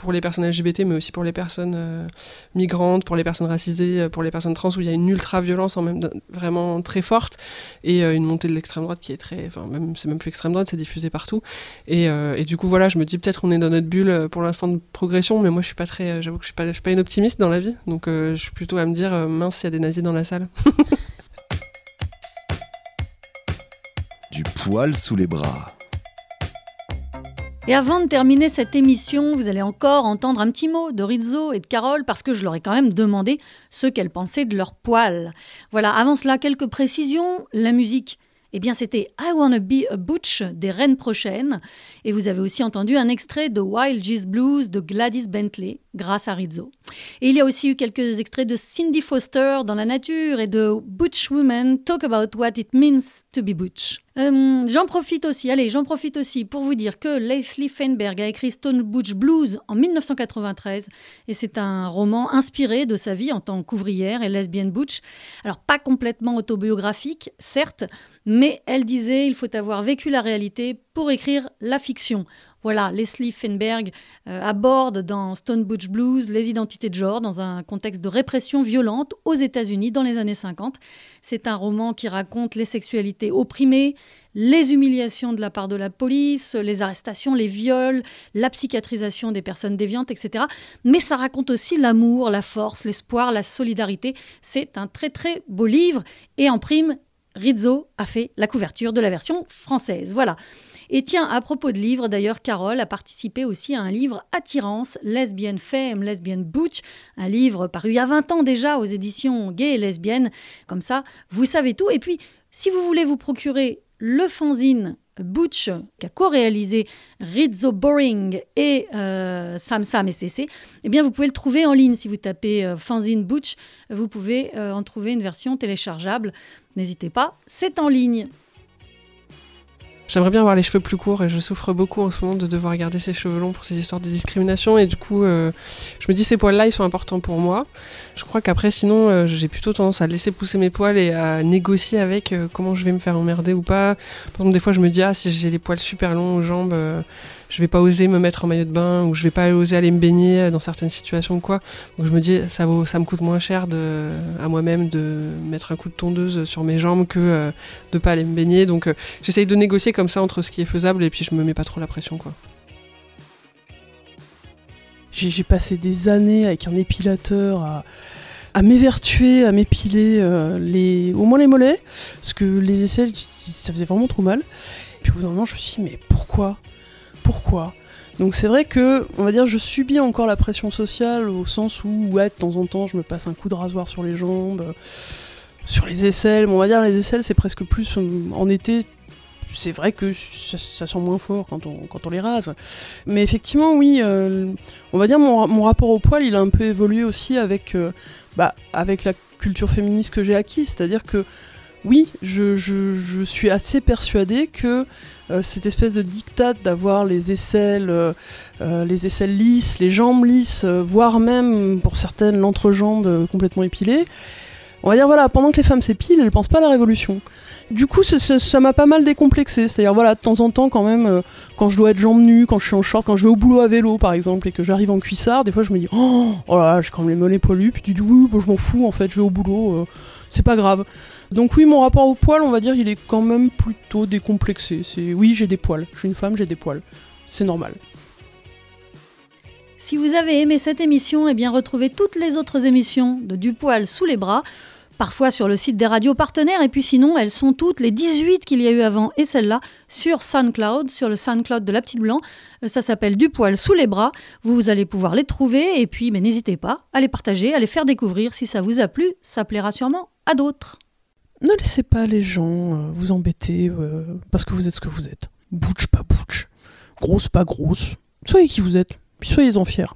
pour les personnes LGBT, mais aussi pour les personnes euh, migrantes, pour les personnes racisées, euh, pour les personnes trans, où il y a une ultra-violence en même vraiment très forte et euh, une montée de l'extrême droite qui est très, enfin même c'est même plus extrême droite, c'est diffusé partout. Et, et du coup, voilà, je me dis peut-être on est dans notre bulle pour l'instant de progression, mais moi, je suis pas très, j'avoue que je suis pas, je suis pas une optimiste dans la vie, donc je suis plutôt à me dire, mince, il y a des nazis dans la salle. Du poil sous les bras. Et avant de terminer cette émission, vous allez encore entendre un petit mot de Rizzo et de Carole parce que je leur ai quand même demandé ce qu'elles pensaient de leur poil. Voilà, avant cela, quelques précisions. La musique, eh bien c'était I Wanna Be a Butch des Reines Prochaines. Et vous avez aussi entendu un extrait de Wild G's Blues de Gladys Bentley grâce à Rizzo. Et il y a aussi eu quelques extraits de Cindy Foster dans la nature et de Butch Women Talk About What It Means to Be Butch. Euh, j'en profite aussi, allez, j'en profite aussi pour vous dire que Leslie Feinberg a écrit Stone Butch Blues en 1993 et c'est un roman inspiré de sa vie en tant qu'ouvrière et lesbienne butch. Alors pas complètement autobiographique, certes, mais elle disait il faut avoir vécu la réalité pour écrire la fiction. Voilà, Leslie Feinberg euh, aborde dans Stone Butch Blues les identités de genre dans un contexte de répression violente aux États-Unis dans les années 50. C'est un roman qui raconte les sexualités opprimées, les humiliations de la part de la police, les arrestations, les viols, la psychiatrisation des personnes déviantes, etc. Mais ça raconte aussi l'amour, la force, l'espoir, la solidarité. C'est un très très beau livre et en prime, Rizzo a fait la couverture de la version française. Voilà. Et tiens, à propos de livres, d'ailleurs, Carole a participé aussi à un livre Attirance, lesbienne femme, lesbienne butch, un livre paru il y a 20 ans déjà aux éditions Gay et Lesbiennes. Comme ça, vous savez tout. Et puis, si vous voulez vous procurer le fanzine Butch, qu'a co-réalisé Rizzo Boring et euh, Sam Sam et CC, eh bien vous pouvez le trouver en ligne. Si vous tapez euh, fanzine Butch, vous pouvez euh, en trouver une version téléchargeable. N'hésitez pas, c'est en ligne. J'aimerais bien avoir les cheveux plus courts et je souffre beaucoup en ce moment de devoir garder ces cheveux longs pour ces histoires de discrimination et du coup euh, je me dis ces poils là ils sont importants pour moi. Je crois qu'après sinon euh, j'ai plutôt tendance à laisser pousser mes poils et à négocier avec euh, comment je vais me faire emmerder ou pas. Par exemple des fois je me dis ah si j'ai les poils super longs aux jambes je vais pas oser me mettre en maillot de bain ou je vais pas oser aller me baigner dans certaines situations ou quoi. Donc je me dis ça me coûte moins cher à moi-même de mettre un coup de tondeuse sur mes jambes que euh, de pas aller me baigner. Donc euh, j'essaye de négocier comme ça entre ce qui est faisable et puis je me mets pas trop la pression quoi. J'ai passé des années avec un épilateur à, m'évertuer, à m'épiler euh, les, au moins les mollets, parce que les aisselles, ça faisait vraiment trop mal. Puis au bout d'un moment, je me suis dit, mais pourquoi? Pourquoi donc c'est vrai que, on va dire, je subis encore la pression sociale au sens où, ouais, de temps en temps, je me passe un coup de rasoir sur les jambes, euh, sur les aisselles. On va dire, les aisselles, c'est presque plus euh, en été. C'est vrai que ça, sent moins fort quand on, les rase. Mais effectivement, oui, euh, on va dire mon, mon rapport au poil, il a un peu évolué aussi avec, bah, avec la culture féministe que j'ai acquise. C'est-à-dire que, oui, je, suis assez persuadée que euh, cette espèce de dictat d'avoir les aisselles, euh, euh, les aisselles lisses, les jambes lisses, voire même pour certaines l'entrejambe complètement épilée. On va dire voilà, pendant que les femmes s'épilent, elles pensent pas à la révolution. Du coup, ça- m'a pas mal décomplexé. C'est-à-dire voilà, de temps en temps quand même, quand je dois être jambes nues, quand je suis en short, quand je vais au boulot à vélo par exemple et que j'arrive en cuissard, des fois je me dis oh, oh là, j'ai quand même les mollets poilus. Puis tu dis oui, bon, je m'en fous en fait, je vais au boulot, c'est pas grave. Donc oui, mon rapport au poil, on va dire, il est quand même plutôt décomplexé. C'est oui, j'ai des poils. Je suis une femme, j'ai des poils. C'est normal. Si vous avez aimé cette émission, eh bien retrouvez toutes les autres émissions de Du poil sous les bras. parfois sur le site des radios partenaires, et puis sinon, elles sont toutes, les 18 qu'il y a eu avant et celle-là, sur SoundCloud, sur le SoundCloud de La Petite Blanc. Euh, Ça s'appelle Du poil sous les bras. Vous, vous allez pouvoir les trouver, et puis mais n'hésitez pas à les partager, à les faire découvrir. Si ça vous a plu, ça plaira sûrement à d'autres. Ne laissez pas les gens euh, vous embêter euh, parce que vous êtes ce que vous êtes. Butch, pas butch. Grosse, pas grosse. Soyez qui vous êtes, soyez-en fiers.